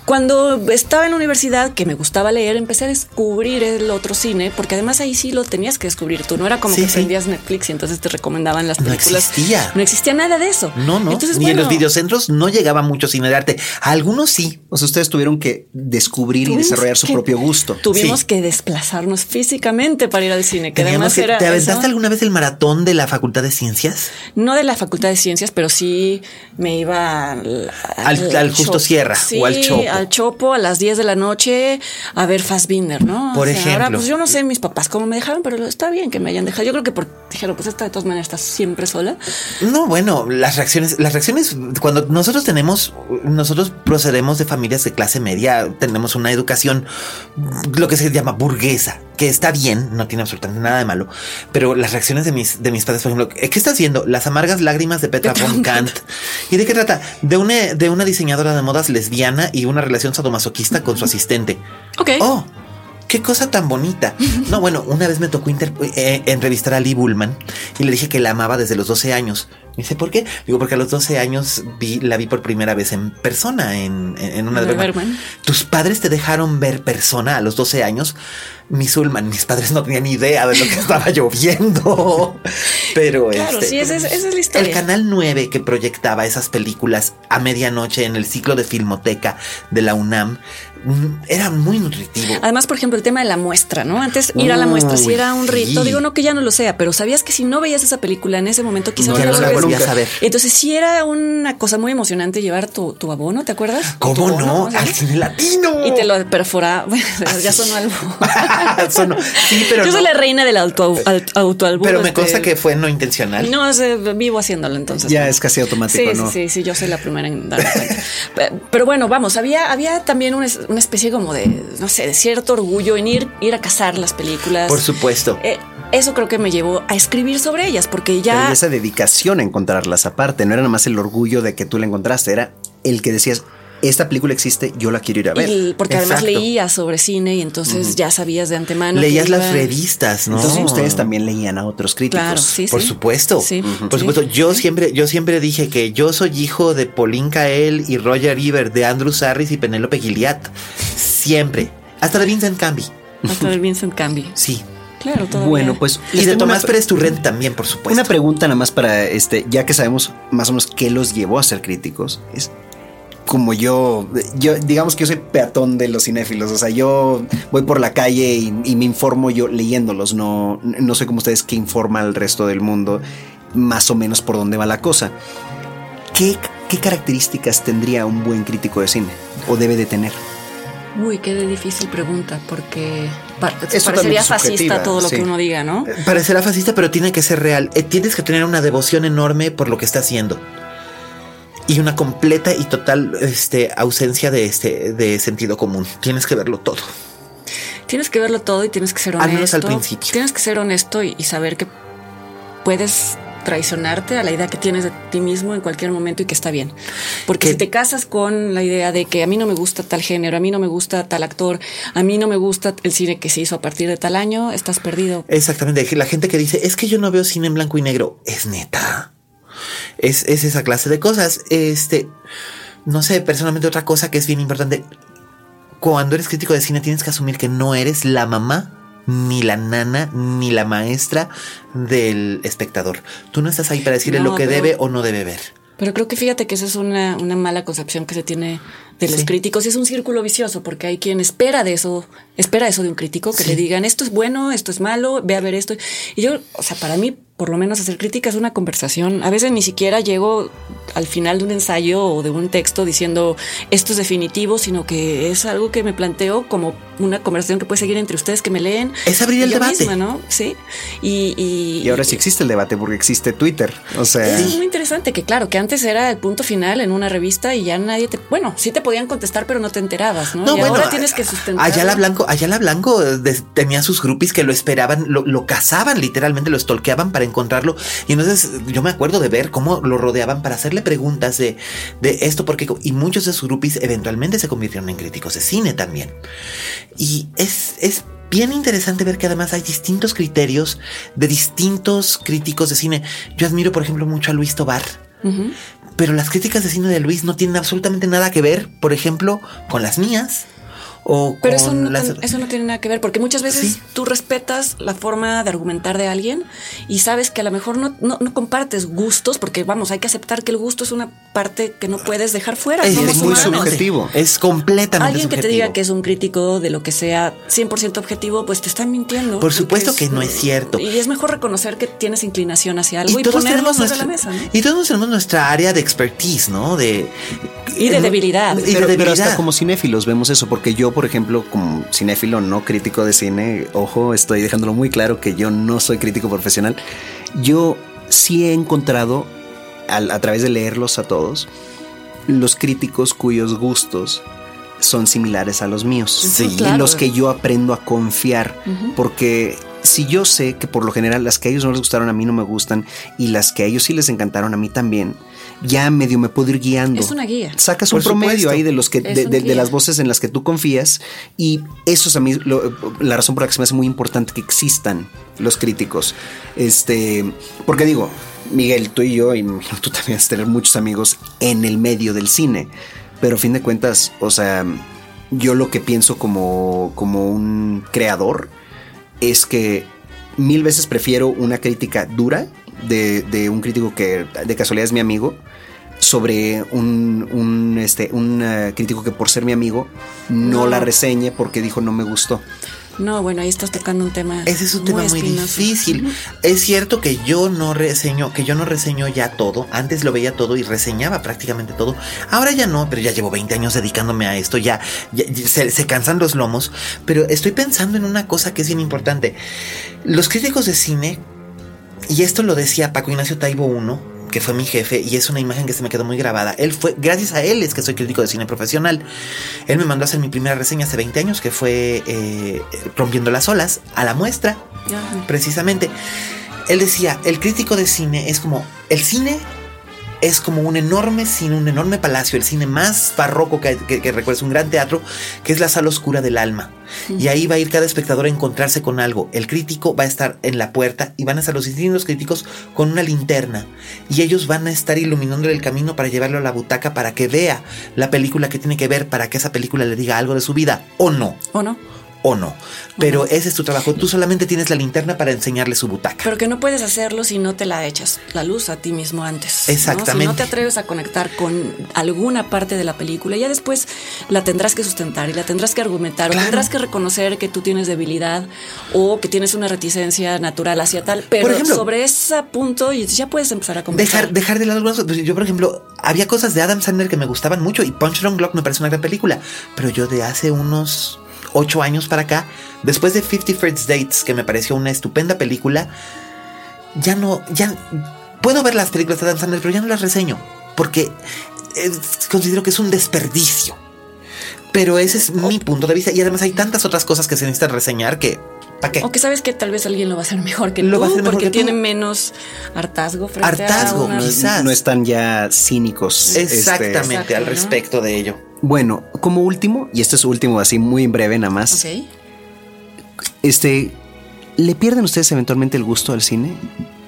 Cuando estaba en la universidad, que me gustaba leer, empecé a descubrir el otro cine, porque además ahí sí lo tenías que descubrir tú. No era como Sí, que sí. prendías Netflix y entonces te recomendaban las No películas. existía. No existía nada de eso. No, no. Entonces, Ni en los videocentros no llegaba mucho cine de arte. Algunos sí. O sea, ustedes tuvieron que descubrir y desarrollar su propio gusto. Tuvimos Sí. que desplazarnos físicamente para ir al cine, que Teníamos además que- era. ¿Te aventaste eso. alguna vez el maratón de la Facultad de Ciencias? No de la Facultad de Ciencias, pero sí me iba al, Al- al Justo Chopo. Sierra Sí, o al Chopo. al Chopo a las 10 de la noche a ver Fassbinder, ¿no? Por Ahora, ejemplo. pues yo no sé mis papás cómo me dejaron, pero está bien que me hayan dejado. Yo creo que por, dijeron, pues esta de todas maneras está siempre sola. No, bueno, las reacciones, las reacciones, cuando nosotros tenemos, nosotros procedemos de familias de clase media, tenemos una educación, lo que se llama burguesa, que está bien, no tiene absolutamente nada de malo, pero las reacciones de mis, de mis padres, por ejemplo, ¿qué estás viendo? Las amargas lágrimas de Petra von Kant. ¿Y de qué trata? De una, de una diseñadora de modas lesbiana y una relación sadomasoquista con su asistente. Ok. Oh, qué cosa tan bonita. No, bueno, una vez me tocó eh, entrevistar a Lee Bullman y le dije que la amaba desde los 12 años. Me dice, ¿por qué? Digo, porque a los 12 años vi, la vi por primera vez en persona, en, una de. ¿Tus padres te dejaron ver persona a los 12 años? Mi Sulman, mis padres no tenían idea de lo que [LAUGHS] estaba lloviendo. [LAUGHS] Pero claro, este, sí, esa es, la historia. El canal 9 que proyectaba esas películas a medianoche en el ciclo de Filmoteca de la UNAM era muy nutritivo. Además, por ejemplo, el tema de la muestra, ¿no? Antes ir a la muestra si era un rito. Digo, no que ya no lo sea, pero sabías que si no veías esa película en ese momento, quizás no, no, la volvías a ver. Entonces, sí era una cosa muy emocionante llevar tu, abono, ¿te acuerdas? ¿Cómo no? Al cine latino. Y te lo perforaba. [LAUGHS] Bueno, ya sonó algo. [LAUGHS] sí, pero Yo soy la reina del auto, auto Pero me consta que fue no intencional. No, vivo haciéndolo entonces. Ya es casi automático, sí, ¿no? Sí, sí, sí, yo soy la primera en darme cuenta. [LAUGHS] pero bueno, vamos, había, había también una especie como de no sé, de cierto orgullo en ir, ir a cazar las películas. Por supuesto. Eh, eso creo que me llevó a escribir sobre ellas, porque ya... esa dedicación a encontrarlas aparte, no era nada más el orgullo de que tú la encontraste, era el que decías, esta película existe, yo la quiero ir a ver. porque además leías sobre cine y entonces ya sabías de antemano. Leías las revistas, ¿no? Entonces ustedes también leían a otros críticos. Claro, sí, Por supuesto. Por supuesto. Yo siempre, yo siempre dije que yo soy hijo de Pauline Kael y Roger Ebert, de Andrew Sarris y Penélope Gilliat. Siempre. Hasta de Vincent Camby. Hasta de Vincent Camby. Sí. Claro, todo Bueno, pues. Y de Tomás Pérez Turrent también, por supuesto. Una pregunta nada más para este, ya que sabemos más o menos qué los llevó a ser críticos. Es como yo, yo, digamos que yo soy peatón de los cinéfilos, o sea, yo voy por la calle y, me informo yo leyéndolos, no, no sé como ustedes que informa al resto del mundo más o menos por dónde va la cosa. ¿Qué, ¿Qué características tendría un buen crítico de cine o debe de tener? Uy, qué difícil pregunta, porque parecería fascista todo lo que uno diga, ¿no? Parecerá fascista, pero tiene que ser real. Eh, tienes que tener una devoción enorme por lo que está haciendo y una completa y total este, ausencia de, este, de sentido común. Tienes que verlo todo. Tienes que verlo todo y tienes que ser honesto. Al menos al principio. Tienes que ser honesto y, saber que puedes traicionarte a la idea que tienes de ti mismo en cualquier momento y que está bien. Porque si te casas con la idea de que a mí no me gusta tal género, a mí no me gusta tal actor, a mí no me gusta el cine que se hizo a partir de tal año, estás perdido. Exactamente. La gente que dice, es que yo no veo cine en blanco y negro, es neta. Es, esa clase de cosas. Este, no sé, personalmente otra cosa que es bien importante. Cuando eres crítico de cine tienes que asumir que no eres la mamá ni la nana, ni la maestra del espectador. Tú no estás ahí para decirle lo que debe o no debe ver. Pero creo que fíjate que esa es una, mala concepción que se tiene de los críticos. Y es un círculo vicioso porque hay quien espera de eso, espera eso de un crítico, que le digan esto es bueno, esto es malo, ve a ver esto. Y yo, o sea, para mí por lo menos hacer crítica es una conversación. A veces ni siquiera llego al final de un ensayo o de un texto diciendo esto es definitivo, sino que es algo que me planteo como una conversación que puede seguir entre ustedes que me leen. Es abrir el debate. ¿no? Sí. Y, y, ahora sí existe el debate porque existe Twitter. O sea. Es muy interesante que, claro, que antes era el punto final en una revista y ya nadie te. Bueno, sí te podían contestar, pero no te enterabas, ¿no? y ahora tienes que sustentar. Ayala Blanco, Ayala Blanco tenía sus groupies que lo esperaban, lo, lo cazaban, literalmente lo stalkeaban para encontrarlo. Y entonces yo me acuerdo de ver cómo lo rodeaban para hacerle preguntas de, de esto, porque y muchos de sus groupies eventualmente se convirtieron en críticos de cine también. Y es, es bien interesante ver que además hay distintos criterios de distintos críticos de cine. Yo admiro, por ejemplo, mucho a Luis Tobar. Pero las críticas de cine de Luis no tienen absolutamente nada que ver, por ejemplo, con las mías pero eso no, eso no tiene nada que ver, porque muchas veces tú respetas la forma de argumentar de alguien y sabes que a lo mejor no, no, compartes gustos, porque vamos, hay que aceptar que el gusto es una parte que no puedes dejar fuera. Es, muy subjetivo. Es completamente Alguien que te diga que es un crítico de lo que sea 100% objetivo, pues te está mintiendo. Por supuesto que no es cierto. Y es mejor reconocer que tienes inclinación hacia algo y, ponerlo sobre la mesa. Y todos tenemos nuestra área de expertise, ¿no? De, y de debilidad. Y de debilidad. hasta como cinéfilos vemos eso, porque yo por ejemplo, como cinéfilo no crítico de cine, ojo, estoy dejándolo muy claro que yo no soy crítico profesional. Yo sí he encontrado, a través de leerlos a todos, los críticos cuyos gustos son similares a los míos. Sí. Y los que yo aprendo a confiar, porque si yo sé que por lo general las que a ellos no les gustaron a mí no me gustan y las que a ellos sí les encantaron a mí también, ya medio me puedo ir guiando. Es una guía. Sacas un promedio ahí de los que de, de- las voces en las que tú confías y eso es a mí lo- la razón por la que se me hace muy importante que existan los críticos. Este, porque digo, Miguel, tú y yo y tú también has de tener muchos amigos en el medio del cine, pero a fin de cuentas, o sea, yo lo que pienso como como un creador es que mil veces prefiero una crítica dura de, de un crítico que de casualidad es mi amigo sobre un, un, este, un eh, crítico que por ser mi amigo no, No. la reseñe porque dijo no me gustó. No, bueno, ahí estás tocando un tema. Ese es un tema muy espinoso. difícil. Es cierto que yo no reseño, que yo no reseño ya todo. Antes lo veía todo y reseñaba prácticamente todo. Ahora ya no, pero ya llevo 20 años dedicándome a esto. Ya, ya- ya se, se cansan los lomos. Pero estoy pensando en una cosa que es bien importante. Los críticos de cine, y esto lo decía Paco Ignacio Taibo I, que fue mi jefe, y es una imagen que se me quedó muy grabada. Él fue, gracias a él es que soy crítico de cine profesional. Él me mandó a hacer mi primera reseña hace 20 años, que fue eh, Rompiendo las olas, a la muestra, precisamente. Él decía, el crítico de cine es como, el cine es como un enorme cine, un enorme palacio, el cine más barroco que, que, que recuerda, es un gran teatro, que es la sala oscura del alma. Y ahí va a ir cada espectador a encontrarse con algo. El crítico va a estar en la puerta y van a estar los distintos críticos con una linterna. Y ellos van a estar iluminándole el camino para llevarlo a la butaca para que vea la película que tiene que ver, para que esa película le diga algo de su vida, o no, ¿O no? O no. Pero ese es tu trabajo. Tú solamente tienes la linterna para enseñarle su butaca. Pero que no puedes hacerlo si no te la echas la luz a ti mismo antes. ¿no? Exactamente. Si no te atreves a conectar con alguna parte de la película, ya después la tendrás que sustentar y la tendrás que argumentar Claro. o tendrás que reconocer que tú tienes debilidad o que tienes una reticencia natural hacia tal. Pero Por ejemplo, sobre ese punto ya puedes empezar a conversar. Dejar, dejar de lado algunas cosas. Yo, por ejemplo, había cosas de Adam Sandler que me gustaban mucho y Punch Drunk Clock me parece una gran película. Pero yo de hace unos ocho años para acá, después de 50 First Dates, que me pareció una estupenda película, ya no, ya puedo ver las películas de Adam Sandler, pero ya no las reseño. Porque eh, considero que es un desperdicio. Pero ese es mi punto de vista. Y además hay tantas otras cosas que se necesitan reseñar que. ¿Para qué? O que sabes que tal vez alguien lo va a hacer mejor que Lo tú, va a hacer mejor porque que tú. tiene menos hartazgo frente Hartazgo, a una... Quizás. no están ya cínicos. este, Exactamente, Exacto, al ¿no? respecto de ello. Bueno, como último, y este es último así muy en breve nada más. Ok. Este, ¿le pierden ustedes eventualmente el gusto al cine?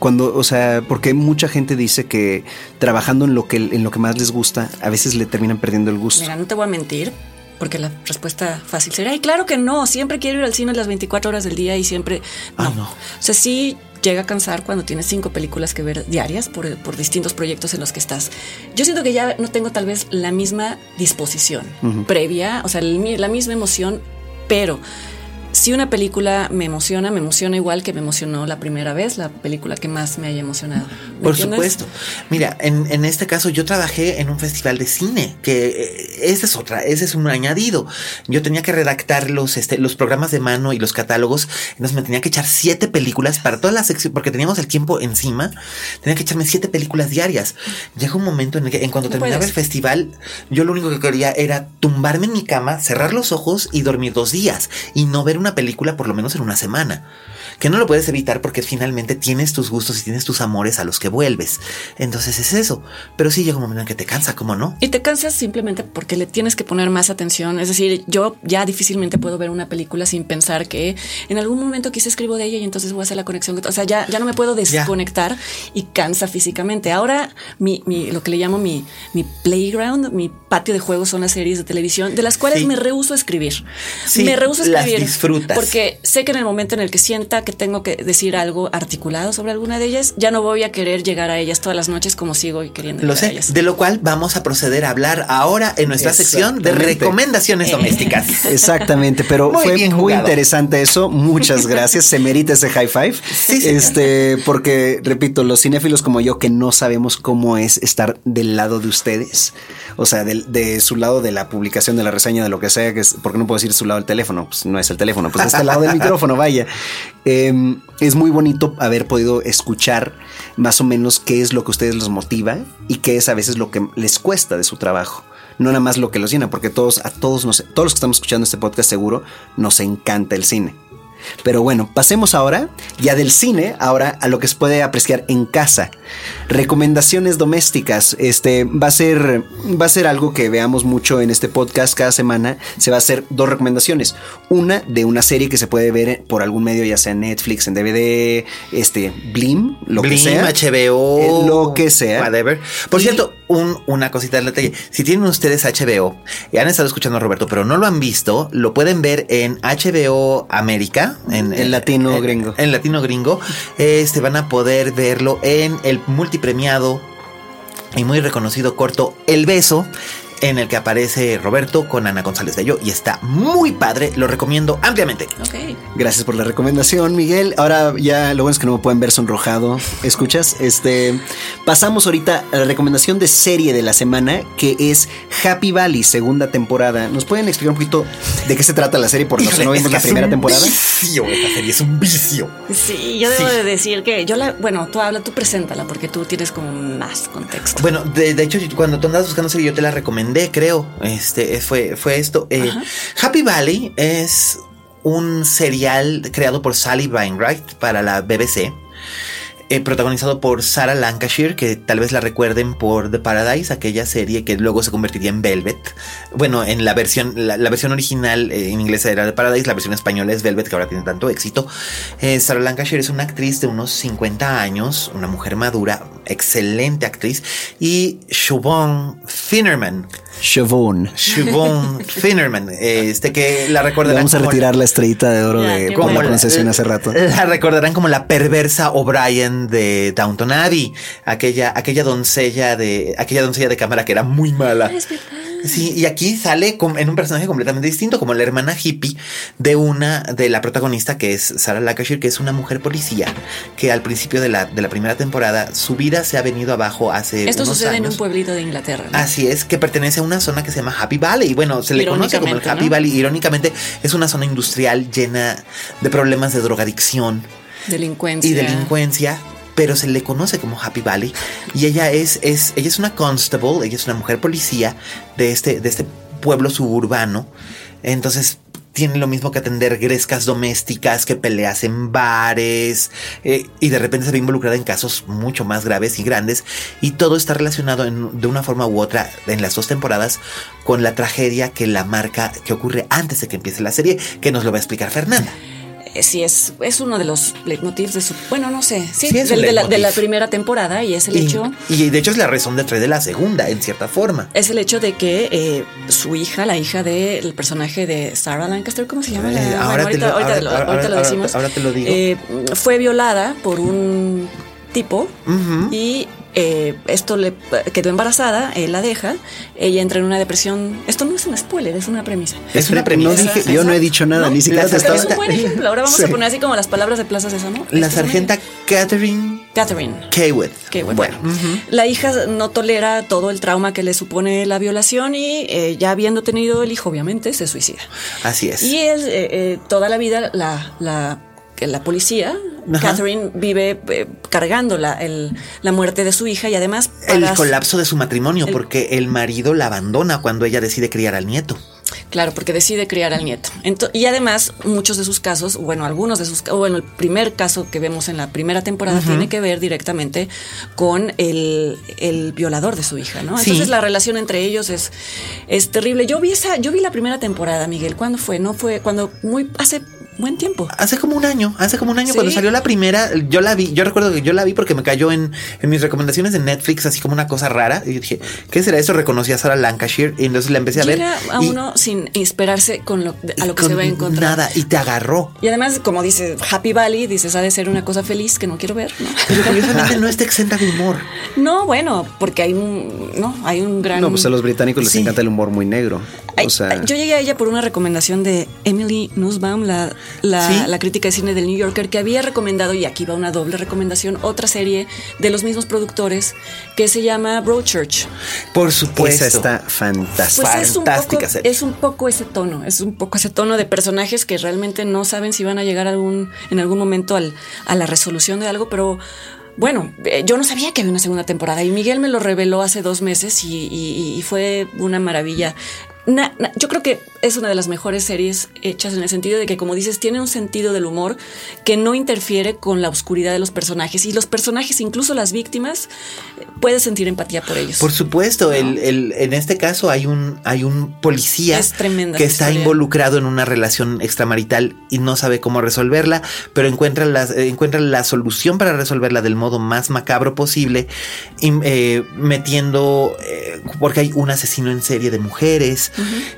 Cuando, o sea, porque mucha gente dice que trabajando en lo que en lo que más les gusta, a veces le terminan perdiendo el gusto. Mira, no te voy a mentir, porque la respuesta fácil sería, ay, claro que no, siempre quiero ir al cine las 24 horas del día y siempre... No. No. O sea, sí llega a cansar cuando tienes cinco películas que ver diarias por, por distintos proyectos en los que estás. Yo siento que ya no tengo tal vez la misma disposición previa, o sea, el la misma emoción, pero... Si una película me emociona, me emociona igual que me emocionó la primera vez, la película que más me haya emocionado. ¿Me Por entiendes? supuesto. Mira, en, en este caso yo trabajé en un festival de cine, que eh, esa es otra, ese es un añadido. Yo tenía que redactar los, este, los programas de mano y los catálogos, entonces me tenía que echar siete películas para toda la sección, porque teníamos el tiempo encima, tenía que echarme siete películas diarias. Llegó un momento en el que en cuando No terminaba puedes. el festival, yo lo único que quería era tumbarme en mi cama, cerrar los ojos y dormir dos días y no ver una película por lo menos en una semana. Que no lo puedes evitar porque finalmente tienes tus gustos y tienes tus amores a los que vuelves. Entonces es eso. Pero sí llega un momento en que te cansa, ¿cómo no? Y te cansas simplemente porque le tienes que poner más atención. Es decir, yo ya difícilmente puedo ver una película sin pensar que en algún momento quizá escribo de ella y entonces voy a hacer la conexión. O sea, ya, ya no me puedo desconectar y cansa físicamente. Ahora, mi, mi- lo que le llamo mi, mi playground, mi patio de juegos son las series de televisión, de las cuales Sí. me rehuso a escribir. Sí, me rehuso a las escribir. disfrutas. Porque sé que en el momento en el que sienta que tengo que decir algo articulado sobre alguna de ellas, ya no voy a querer llegar a ellas todas las noches como sigo queriendo Lo a sé. ellas. De lo cual vamos a proceder a hablar ahora en nuestra sección de recomendaciones domésticas. [LAUGHS] Exactamente, pero Muy fue muy jugado. interesante eso. Muchas gracias. Se merita ese high five. Sí, señor. este, porque repito, los cinéfilos como yo que no sabemos cómo es estar del lado de ustedes, o sea, del- de, su lado de la publicación, de la reseña, de lo que sea, que es, porque no puedo decir su lado del teléfono, pues no es el teléfono, pues está al lado del [LAUGHS] micrófono, vaya. Eh, es muy bonito haber podido escuchar más o menos qué es lo que a ustedes los motiva y qué es a veces lo que les cuesta de su trabajo no nada más lo que los llena, porque todos, a todos nos, todos los que estamos escuchando este podcast seguro, nos encanta el cine. Pero bueno, pasemos ahora ya del cine, ahora a lo que se puede apreciar en casa. Recomendaciones domésticas. Este va a ser va a ser algo que veamos mucho en este podcast cada semana. Se va a hacer dos recomendaciones. Una de una serie que se puede ver por algún medio, ya sea en Netflix, en DVD, este Blim, lo que sea, HBO, eh, lo que sea. whatever. Por Y- cierto, un- una cosita del detalle. Si tienen ustedes HBO y han estado escuchando a Roberto, pero no lo han visto, lo pueden ver en HBO América, en, En latino en- gringo. En latino gringo. Este van a poder verlo en el multipremiado y muy reconocido corto El Beso. En el que aparece Roberto con Ana González Bello y está muy padre, lo recomiendo ampliamente. Ok. Gracias por la recomendación, Miguel. Ahora ya lo bueno es que no me pueden ver sonrojado. ¿Escuchas? Este pasamos ahorita a la recomendación de serie de la semana que es Happy Valley, segunda temporada. ¿Nos pueden explicar un poquito de qué se trata la serie por los que no vimos la es primera un temporada? Vicio, esta serie es un vicio. Sí, yo debo Sí. de decir que yo la, bueno, tú habla, tú preséntala, porque tú tienes como más contexto. Bueno, de, de hecho, cuando tú andabas buscando serie, yo te la recomendé, creo. Este fue, fue esto. Eh, Happy Valley es un serial creado por Sally Wainwright para la BBC. eh, protagonizado por Sarah Lancashire, que tal vez la recuerden por The Paradise, aquella serie que luego se convertiría en Velvet. Bueno, en la versión, la, la versión original eh, en inglés era The Paradise, la versión española es Velvet, que ahora tiene tanto éxito. Eh, Sarah Lancashire es una actriz de unos 50 años, una mujer madura, excelente actriz, y Siobhan Finnerman. Siobhan. Siobhan Finnerman, este que la recordarán vamos a como- retirar la estrellita de oro de como la pronunciación hace rato. La recordarán como la perversa O'Brien de Downton Abbey, aquella, aquella doncella de, aquella doncella de cámara que era muy mala. Sí, y aquí sale en un personaje completamente distinto, como la hermana hippie de una de la protagonista que es Sarah Lancashire, que es una mujer policía que al principio de la, de la primera temporada su vida se ha venido abajo hace Esto unos sucede en años. un pueblito de Inglaterra. ¿no? Así es, que pertenece a una zona que se llama Happy Valley. Y bueno, se le conoce como el Happy ¿no? Valley. Irónicamente, es una zona industrial llena de problemas de drogadicción Delincuencia. y delincuencia. Pero se le conoce como Happy Valley. Y ella es, es, ella es una constable, ella es una mujer policía de este, de este pueblo suburbano. Entonces tiene lo mismo que atender grescas domésticas, que peleas en bares, eh, y de repente se ve involucrada en casos mucho más graves y grandes, y todo está relacionado en- de una forma u otra en las dos temporadas con la tragedia que la marca, que ocurre antes de que empiece la serie, que nos lo va a explicar Fernanda. Eh, Sí, es, es uno de los leitmotivs de su. Bueno, no sé. Sí, Sí, es del- de, la, de primera temporada y es el Y, hecho. y de hecho es la razón de tres de la segunda, en cierta forma. Es el hecho de que eh, su hija, la hija del personaje de Sarah Lancaster, ¿cómo se llama? La- bueno, ahora te ahorita, lo- ahorita ahora- lo- ahora- ahorita lo ahora- decimos. ahora te lo digo. Eh, fue violada por un tipo y eh, esto le quedó embarazada, él la deja, ella entra en una depresión. Esto no es un spoiler, es una premisa. Es una No premisa. dije- yo no he dicho nada, ni siquiera La te estaba. es un buen ejemplo. Ahora vamos [LAUGHS] Sí. a poner así como las palabras de Plaza Sésamo. La Esto es un sargenta Catherine Catherine. Kaywood. Bueno, la hija no tolera todo el trauma que le supone la violación y eh, ya habiendo tenido el hijo, obviamente, se suicida. Así es. Y es eh, eh, toda la vida la, la, la policía, Ajá. Catherine, vive eh, cargando la, el- la muerte de su hija y además el colapso de su matrimonio, porque el marido la abandona cuando ella decide criar al nieto. Claro, porque decide criar al nieto. Y además, muchos de sus casos, bueno, algunos de sus ca- bueno, el primer caso que vemos en la primera temporada tiene que ver directamente con el, el violador de su hija, ¿no? Sí. Entonces la relación entre ellos es, es terrible. Yo vi esa, yo vi la primera temporada, Miguel. ¿Cuándo fue? No fue cuando muy hace buen tiempo. Hace como un año, hace como un año Sí. cuando salió la primera, yo la vi, yo recuerdo que yo la vi porque me cayó en, en mis recomendaciones de Netflix así como una cosa rara y yo dije, ¿qué será eso? Reconocí a Sarah Lancashire y entonces la empecé a ver. Llega a y- uno sin esperarse con lo, a lo que con se va a encontrar. Nada, y te agarró. Y además, como dice Happy Valley, dices, ha de ser una cosa feliz que no quiero ver, ¿no? Pero curiosamente no está exenta de humor. No, bueno, porque hay un, no, hay un gran. No, pues a los británicos les Sí. encanta el humor muy negro. Ay, O sea, ay, yo llegué a ella por una recomendación de Emily Nussbaum, la, la, ¿Sí? la crítica de cine del New Yorker, que había recomendado, y aquí va una doble recomendación, otra serie de los mismos productores que se llama Broadchurch. Por supuesto. esa está fantástica. Pues es un, poco, serie. es un poco ese tono, es un poco ese tono de personajes que realmente no saben si van a llegar algún, en algún momento al, a la resolución de algo, pero bueno, eh, yo no sabía que había una segunda temporada y Miguel me lo reveló hace dos meses y, y- y fue una maravilla. Na- na- yo creo que es una de las mejores series hechas en el sentido de que, como dices, tiene un sentido del humor que no interfiere con la oscuridad de los personajes. Y los personajes, incluso las víctimas, puedes sentir empatía por ellos. Por supuesto, el, el- en este caso hay un, hay un policía Es que está historia. involucrado en una relación extramarital y no sabe cómo resolverla, pero encuentra la, eh, encuentra la solución para resolverla del modo más macabro posible, y, eh, metiendo, eh, porque hay un asesino en serie de mujeres,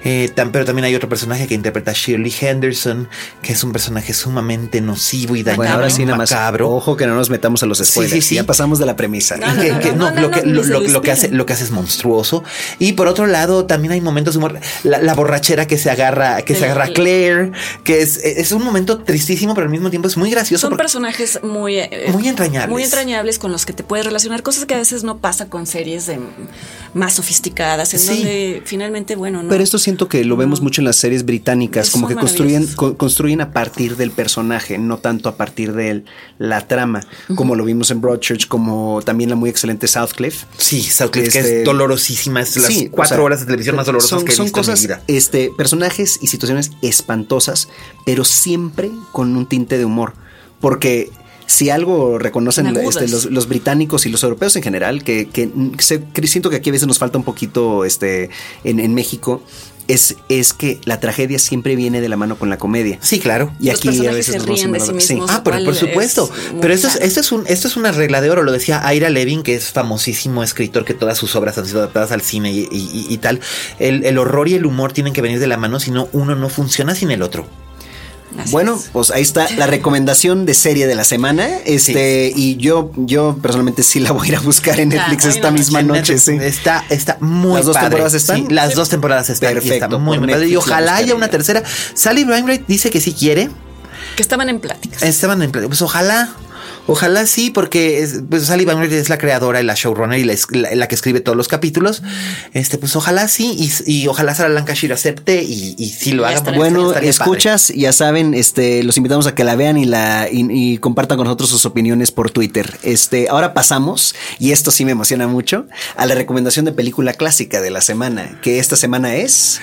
eh, pero también hay otro personaje que interpreta a Shirley Henderson, que es un personaje sumamente nocivo y dañado. Bueno, ahora sí, nada más. macabro. Ojo que no nos metamos a los Sí, spoilers. sí, sí. Ya pasamos de la premisa. No, no, que, no, que- no, no, no, lo que, ni lo, se lo- lo lo que hace, esperen. lo que hace es monstruoso. Y por otro lado, también hay momentos de humor. La, la borrachera que se agarra, que se agarra a Claire, que es, es un momento tristísimo, pero al mismo tiempo es muy gracioso. Son porque- personajes muy, eh, Muy entrañables. Muy entrañables con los que te puedes relacionar, cosas que a veces no pasa con series de más sofisticadas, en Sí. donde finalmente, bueno, no. Pero esto siento que lo vemos mucho en las series británicas, como que construyen, co- construyen a partir del personaje, no tanto a partir de la trama, como lo vimos en Broadchurch, como también la muy excelente Southcliffe. Sí, Southcliffe, que Este- es dolorosísima. Es las Sí, cuatro o sea, horas de televisión más dolorosas son, que he son visto cosas, en mi vida. este, personajes y situaciones espantosas, pero siempre con un tinte de humor. Porque si algo reconocen este, los, los británicos y los europeos en general, que, que se- que siento que aquí a veces nos falta un poquito este, en, en México, es, es que la tragedia siempre viene de la mano con la comedia. Sí, claro. Y Los aquí a veces nos vamos a sí. Ah, pero por es supuesto. Pero esto es, esto es un, esto es una regla de oro. Lo decía Ira Levin, que es famosísimo escritor, que todas sus obras han sido adaptadas al cine y, y- y tal. El, el horror y el humor tienen que venir de la mano, si no, uno no funciona sin el otro. Así Bueno, es. pues ahí está la recomendación de serie de la semana. Este, y yo, yo personalmente sí la voy a ir a buscar en Netflix esta misma noche, sí. Está, está muy ¿Las dos padre. temporadas están? Sí, las dos temporadas están. y Perfecto, está muy, muy padre. Y ojalá haya una tercera. Sally Wainwright dice que sí quiere. que estaban en pláticas. Estaban en plan- Pues ojalá. Ojalá sí, porque es, pues Sally es la creadora y la showrunner y la, es- la- la que escribe todos los capítulos. Este, pues ojalá sí, y, y ojalá Sarah Lancashire acepte y, y sí lo haga. Bueno, escuchas, ya saben, este, los invitamos a que la vean y la y, y compartan con nosotros sus opiniones por Twitter. Este, ahora pasamos, y esto sí me emociona mucho, a la recomendación de película clásica de la semana, que esta semana es.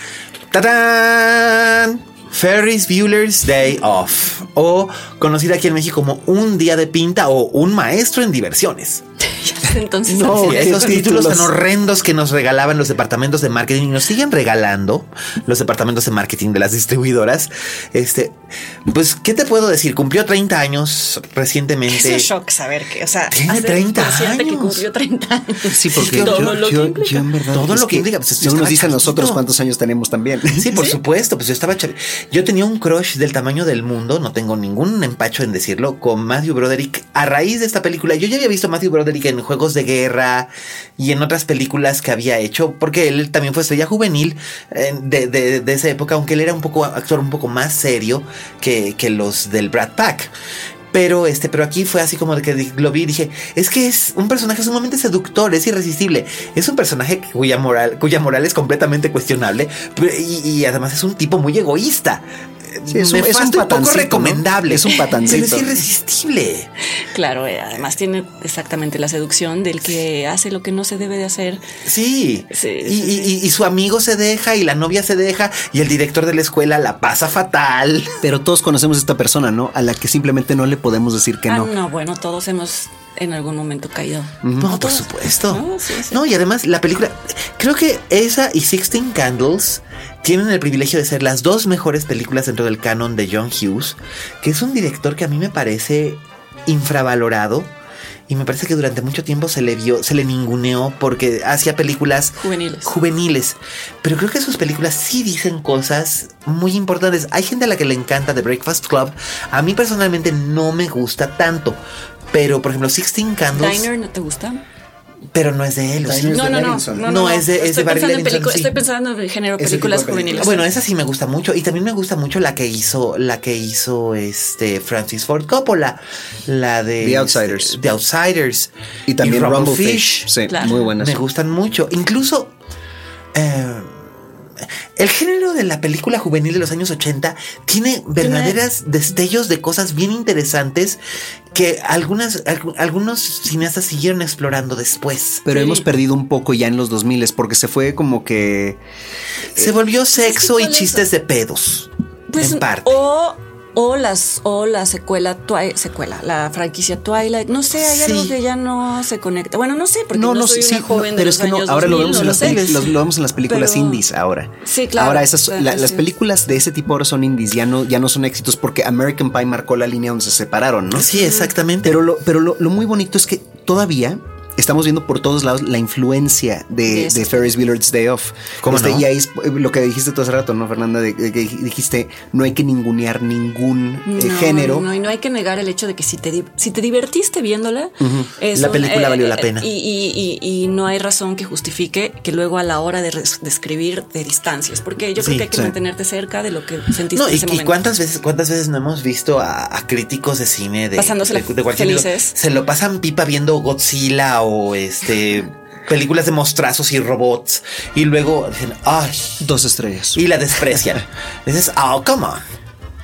¡Tadán! Ferris Bueller's Day Off, o conocida aquí en México como Un Día de Pinta o Un Maestro en Diversiones. [LAUGHS] [LAUGHS] Entonces, No, Sí, es. esos títulos tan horrendos que nos regalaban los departamentos de marketing y nos siguen regalando los departamentos de marketing de las distribuidoras. Este, pues, ¿qué te puedo decir? Cumplió 30 años Es recientemente. un shock saber que, o sea, Tiene hacer 30 consciente que años. cumplió 30 años. Sí, porque Todo yo, lo que yo- implica. yo en verdad. Todo es lo que implica, pues, yo no nos dicen nosotros cuántos años tenemos también. Sí, por supuesto, pues yo estaba Yo tenía un crush del tamaño del mundo, no tengo ningún empacho en decirlo, con Matthew Broderick a raíz de esta película. Yo ya había visto a Matthew Broderick en Juegos de Guerra y en otras películas que había hecho, porque él también fue estrella juvenil eh, de, de- esa época, aunque él era un poco actor un poco más serio que, que los del Brad Pack. Pero este, pero aquí fue así como de que lo vi y dije, es que es un personaje sumamente seductor, es irresistible. Es un personaje cuya moral, cuya moral es completamente cuestionable y, y además es un tipo muy egoísta. Sí, es un- es un poco recomendable. Es un [LAUGHS] patancito. Pero es irresistible. Claro, eh, además tiene exactamente la seducción del que hace lo que no se debe de hacer. Sí. Sí, y, sí, sí. y- y su amigo se deja y la novia se deja y el director de la escuela la pasa fatal. Pero todos conocemos a esta persona, ¿no? A la que simplemente no le podemos decir que ah, no. no. bueno, todos hemos en algún momento caído. No, por supuesto. No, sí, sí. No, y además la película, creo que esa y Sixteen Candles tienen el privilegio de ser las dos mejores películas dentro del canon de John Hughes, que es un director que a mí me parece infravalorado. Y me parece que durante mucho tiempo se le vio, se le ninguneó porque hacía películas Juveniles. juveniles. Pero creo que sus películas sí dicen cosas muy importantes. Hay gente a la que le encanta The Breakfast Club. A mí personalmente no me gusta tanto. Pero, por ejemplo, Sixteen Candles. Diner, ¿no te gusta? Pero no es de él. No, de no, no, no, No, es de- es de estoy Barry pensando en Levinson, sí. Estoy pensando en el género películas tipo de películas. juveniles. Bueno, esa sí me gusta mucho. Y también me gusta mucho la que hizo, la que hizo este Francis Ford Coppola. La de The Outsiders. The Outsiders. Y también Rumblefish. Rumblefish. Sí, Claro. muy buenas. Me gustan mucho. Incluso. eh, el género de la película juvenil de los años 80 tiene verdaderas destellos de cosas bien interesantes que algunas, algunos cineastas siguieron explorando después. Pero hemos perdido un poco ya en los 2000 porque se fue como que Se volvió sexo y chistes de pedos. Pues, en parte. O, o las o la secuela Twi- secuela, la franquicia Twilight, no sé, hay algo que ya no se conecta. Bueno, no sé, porque no, no, no, soy sí, una no, joven de pero los es que no, ahora lo 2000, vemos, en no las sé. peli- lo, lo vemos en las películas Pero- indies ahora. Sí, claro. Ahora esas, la- las películas de ese tipo ahora son indies, ya no, ya no son éxitos porque American Pie marcó la línea donde se separaron, ¿no? Sí, exactamente. Pero lo, pero lo, lo muy bonito es que todavía estamos viendo por todos lados la influencia De Ferris Bueller's Day Off. ¿Cómo no? Y ahí es eh, lo que dijiste tú hace rato, ¿no, Fernanda? De, de que dijiste, no hay que ningunear ningún eh, No, género. No, y no hay que negar el hecho de que si te, si te divertiste viéndola, es La un- película valió la pena. Y, y- y- y no hay razón que justifique que luego a la hora de escribir de distancias, porque yo creo Sí, que hay que sí. mantenerte cerca de lo que sentiste No, en y, ese y momento. cuántas veces, cuántas veces no hemos visto a, a críticos de cine de, Pasándosela de- de cualquier felices. Se lo pasan pipa viendo Godzilla o este películas de monstrazos y robots y luego dicen, ay, Dos estrellas. y la desprecian. [LAUGHS] Dices, oh, come on.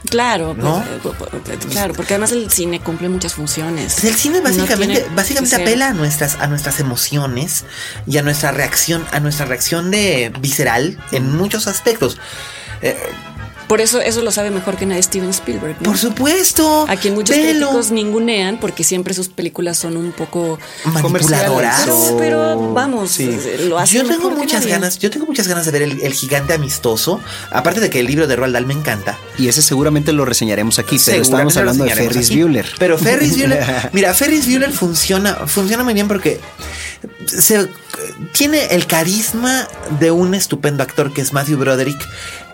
Claro, ¿No? pues, pues, eh, claro, porque además el cine cumple muchas funciones. Pues el cine No básicamente, básicamente apela a nuestras, a nuestras emociones y a nuestra reacción, a nuestra reacción de visceral en muchos aspectos. Eh, Por eso eso lo sabe mejor que nadie Steven Spielberg. ¿no? por supuesto. A quien muchos velo. críticos ningunean porque siempre sus películas son un poco manipuladoras. Pero, pero vamos, Sí. lo hace Yo tengo mejor que muchas nadie. ganas, yo tengo muchas ganas de ver el, el gigante amistoso. Aparte de que el libro de Roald Dahl me encanta. Y ese seguramente lo reseñaremos aquí, pero lo hablando de Ferris aquí. Bueller. Pero Ferris Bueller, [LAUGHS] mira, Ferris Bueller funciona, funciona muy bien porque se, tiene el carisma de un estupendo actor que es Matthew Broderick,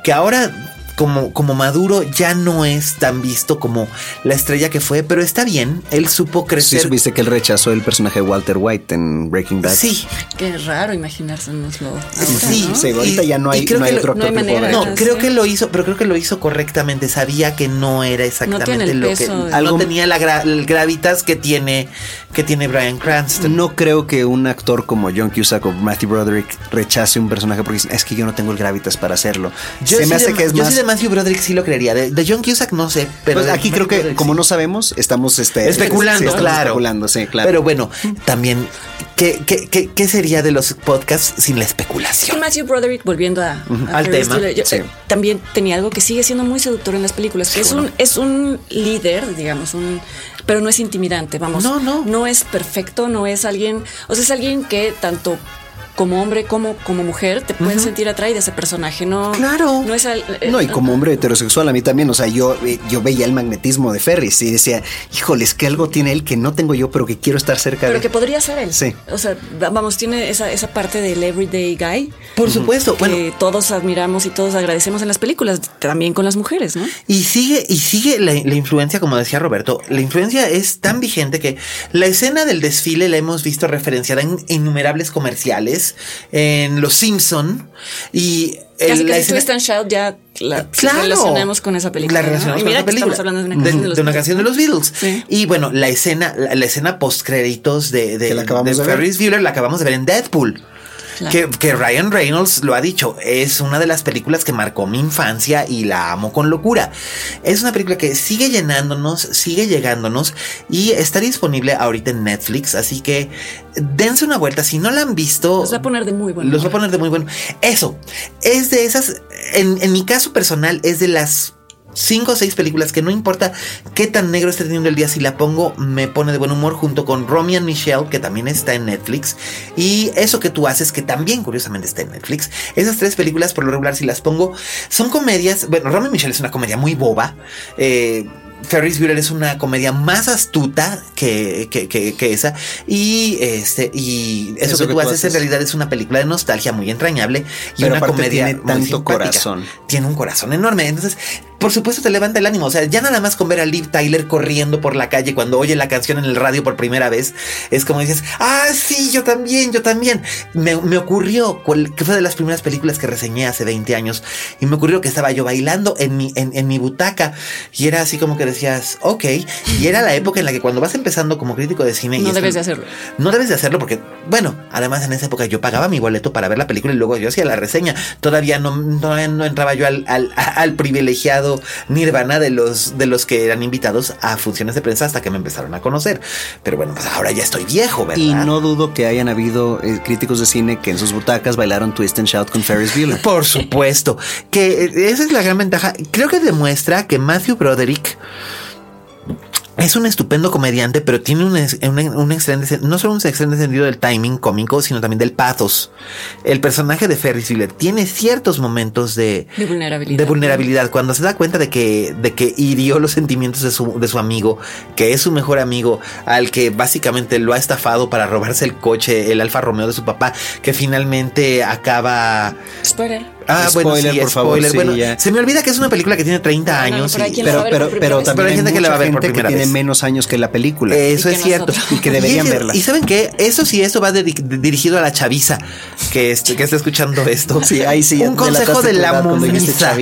que ahora como, como maduro ya no es tan visto como la estrella que fue, pero está bien. Él supo Sí, crecer. supiste que él rechazó el personaje de Walter White en Breaking Bad. Sí, Qué raro imaginársenoslo. ahora, Sí, ¿no? Sí, ahorita Y- ya no hay, creo no hay otro lo- no actor hay que pueda manera. No, Sí. creo que lo hizo, pero creo que lo hizo correctamente. Sabía que no era exactamente lo que de- no tenía la gra- el gravitas que tiene que tiene Brian Cranston. No creo que un actor como John Cusack o Matthew Broderick rechace un personaje porque dicen, es que yo no tengo el gravitas para hacerlo. Yo, Se sí me hace de, que es yo más. Matthew Broderick sí lo creería. De, de John Cusack no sé, pero Pues aquí creo que, Broderick como sí. no sabemos, estamos este, especulando, sí, estamos claro. especulando, sí, claro. Pero bueno, también ¿qué, qué, qué, qué sería de los podcasts sin la especulación? Matthew Broderick, volviendo a, a Al tema, Bueller, yo- sí. eh, también tenía algo que sigue siendo muy seductor en las películas, que es un, es un líder, digamos, un pero no es intimidante, vamos. No, no. No es perfecto, no es alguien, o sea, es alguien que tanto como hombre como como mujer te pueden sentir atraída a ese personaje, no Claro. no es al- eh, No, y como hombre heterosexual a mí también, o sea, yo, eh, yo veía el magnetismo de Ferris y decía, híjoles, que algo tiene él que no tengo yo, pero que quiero estar cerca pero de que podría ser él. Sí. O sea, va- vamos, tiene esa, esa parte del everyday guy Por supuesto. que Bueno, todos admiramos y todos agradecemos en las películas, también con las mujeres, ¿no? Y sigue, y sigue la, la influencia, como decía Roberto, la influencia es tan vigente que la escena del desfile la hemos visto referenciada en innumerables comerciales, en Los Simpson y el- Casi la casi escena- Twist and Shout ya la Claro. relacionamos con esa película. La ¿no? relacionamos Y con esa película. Estamos hablando de una canción de, los de una Beatles. canción de los Beatles. Sí. Y bueno, la escena, la, la escena post créditos de, de, de. Ferris Bueller la acabamos de ver en Deadpool. Claro. Que, que Ryan Reynolds lo ha dicho, es una de las películas que marcó mi infancia y la amo con locura. Es una película que sigue llenándonos, sigue llegándonos y está disponible ahorita en Netflix, así que dense una vuelta. Si no la han visto, Los va a poner de muy buen los va a poner de muy bueno. Eso, es de esas, en, en mi caso personal, es de las cinco o seis películas que no importa qué tan negro esté teniendo el día, si la pongo, me pone de buen humor junto con Romy and Michelle, que también está en Netflix, y eso que tú haces, que también curiosamente está en Netflix. Esas tres películas, por lo regular, si las pongo, son comedias. Bueno, Romy and Michelle es una comedia muy boba. Eh, Ferris Bueller es una comedia más astuta que, que, que- que esa. Y este, y eso, que, tú haces, en realidad es una película de nostalgia muy entrañable y Pero una comedia tiene muy tanto simpática. corazón. Tiene un corazón enorme. Entonces, por supuesto te levanta el ánimo. O sea, ya nada más con ver a Liv Tyler corriendo por la calle cuando oye la canción en el radio por primera vez, es como dices, ah, sí, yo también, yo también. Me, me ocurrió, que fue de las primeras películas que reseñé hace 20 años, y me ocurrió que estaba yo bailando en mi, en, en mi butaca, y era así como que decías, ok, y era la época en la que cuando vas empezando como crítico de cine... No debes de hacerlo. No debes de hacerlo porque, bueno, además en esa época yo pagaba mi boleto para ver la película y luego yo hacía la reseña. Todavía no, no, entraba yo al, al, al, privilegiado nirvana de los, de los que eran invitados a funciones de prensa hasta que me empezaron a conocer. Pero bueno, pues ahora ya estoy viejo, ¿verdad? Y no dudo que hayan habido eh, críticos de cine que en sus butacas bailaron Twist and Shout con Ferris Bueller. Por supuesto, que eh, esa es la gran ventaja. Creo que demuestra que Matthew Broderick es un estupendo comediante, pero tiene un, un, excelente, no solo un excelente sentido del timing cómico, sino también del pathos. El personaje de Ferris Bueller tiene ciertos momentos de, de, vulnerabilidad. de vulnerabilidad. Cuando se da cuenta de que, de que hirió los sentimientos de su, de su amigo, que es su mejor amigo, al que básicamente lo ha estafado para robarse el coche, el Alfa Romeo de su papá, que finalmente acaba. Spoiler. Ah, spoiler, bueno, por favor. bueno, se me olvida que es una película que tiene 30 años. pero, pero, pero, también hay gente que la va a ver por primera que tiene menos años que la película. Eso es cierto. Y que deberían verla. Y saben qué? Eso sí, eso va dirigido a la chaviza que, que está escuchando esto. [LAUGHS] Sí, ahí sí. Un consejo de la momisa.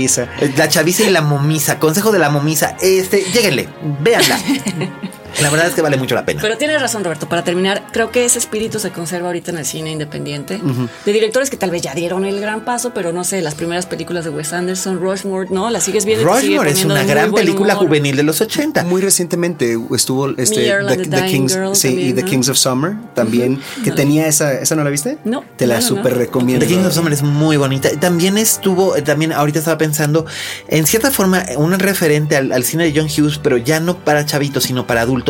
La chaviza y la momisa. Consejo de la momisa. Este, lléguenle, véanla. [LAUGHS] La verdad es que vale mucho la pena. Pero tienes razón, Roberto. Para terminar, creo que ese espíritu se conserva ahorita en el cine independiente. De directores que tal vez ya dieron el gran paso, pero no sé, las primeras películas de Wes Anderson, Rushmore, ¿no? La sigues viendo. Rushmore es una gran película juvenil de los 80. Muy recientemente estuvo este, The, Kings, sí, y The Kings of Summer también, que tenía esa, ¿esa no la viste? No. Te la súper recomiendo. The Kings of Summer es muy bonita. También estuvo, también ahorita estaba pensando, en cierta forma, un referente al, al cine de John Hughes, pero ya no para chavitos, sino para adultos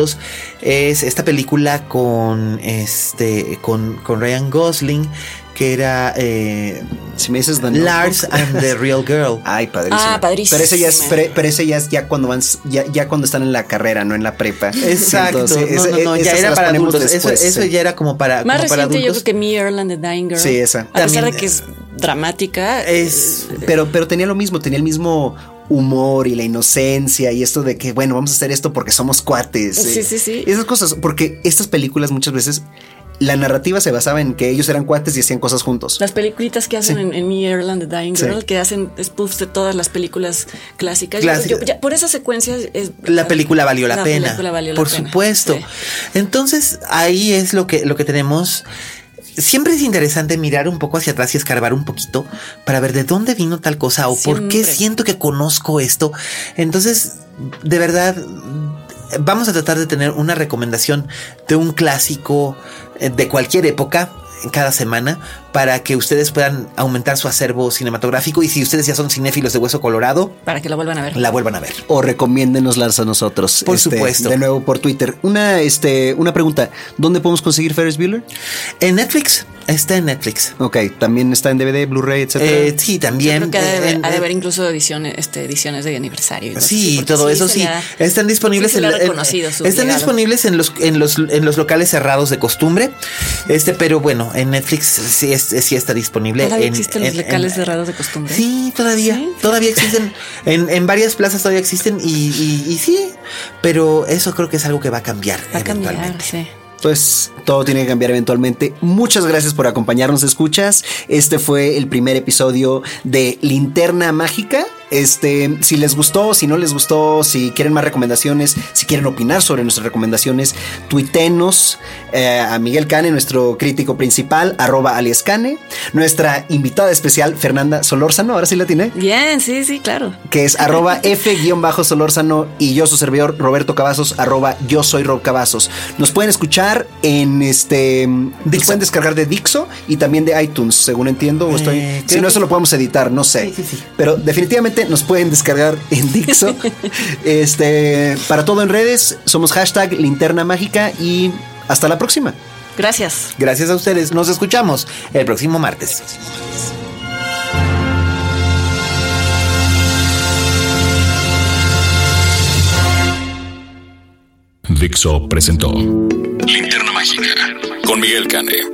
es esta película con este con, con Ryan Gosling que era eh, si me dices Lars and the Real Girl. [LAUGHS] Ay, padrísimo. Ah, padrísimo. Pero ese ya es, pero ese ya es ya cuando van ya, ya, cuando están en la carrera, no en la prepa. Exacto. no, no, no, ya era para adultos. Después, eso, eso, ya era como para más como reciente para adultos. yo creo que Me Earl and the Dying Girl. Sí, esa. A pesar de que es dramática, es pero pero tenía lo mismo, tenía el mismo humor y la inocencia y esto de que, bueno, vamos a hacer esto porque somos cuates. Sí, sí, sí. Esas cosas, porque estas películas muchas veces la narrativa se basaba en que ellos eran cuates y hacían cosas juntos. Las peliculitas que hacen en, en, Me Ireland, The Dying Girl, que hacen spoofs de todas las películas clásicas. Yo, yo, ya, por esa secuencia es, la película valió la, la pena. Película valió por la pena. supuesto. Sí. Entonces, ahí es lo que, lo que tenemos. Siempre es interesante mirar un poco hacia atrás y escarbar un poquito para ver de dónde vino tal cosa o Siempre. por qué siento que conozco esto. Entonces, de verdad, vamos a tratar de tener una recomendación de un clásico de cualquier época cada semana para que ustedes puedan aumentar su acervo cinematográfico y si ustedes ya son cinéfilos de hueso colorado, para que la vuelvan a ver. La vuelvan a ver. O recomiéndenoslas a nosotros. Por este, supuesto. De nuevo por Twitter. Una, este, una pregunta. ¿Dónde podemos conseguir Ferris Bueller? En Netflix. Está en Netflix. Ok, también está en DVD, Blu-ray, etcétera. Eh, sí, también. Yo creo que ha de, en, ha de haber incluso ediciones, este, ediciones de aniversario. Y sí, sí todo sí, eso sí. Están disponibles sí en, en están disponibles en los, en los en los locales cerrados de costumbre. Este, pero bueno, en Netflix sí, es, sí está disponible. ¿Todavía en, existen los locales cerrados de costumbre? Sí, todavía. Todavía existen. en, en varias plazas todavía existen y, y, y, sí, pero eso creo que es algo que va a cambiar. Va a eventualmente. cambiar, sí pues todo tiene que cambiar eventualmente. Muchas gracias por acompañarnos, escuchas. Este fue el primer episodio de Linterna Mágica. Este, si les gustó, si no les gustó, si quieren más recomendaciones, si quieren opinar sobre nuestras recomendaciones, tuitenos eh, a Miguel Cane, nuestro crítico principal, arroba alias Cane, nuestra invitada especial, Fernanda Solórzano, ahora sí la tiene. Bien, sí, sí, claro. Que es arroba [LAUGHS] F-Solórzano y yo, su servidor, Roberto Cavazos, arroba yo soy Rob Cavazos. Nos pueden escuchar en este. Nos pueden descargar de Dixo y también de iTunes, según entiendo. O estoy, Eh, si no, que- eso lo podemos editar, no sé. Sí, sí, sí. Pero definitivamente nos pueden descargar en Dixo. [LAUGHS] este, para todo en redes, somos hashtag linterna mágica y hasta la próxima. Gracias. Gracias a ustedes. Nos escuchamos el próximo martes. Dixo presentó Linterna Mágica con Miguel Cane.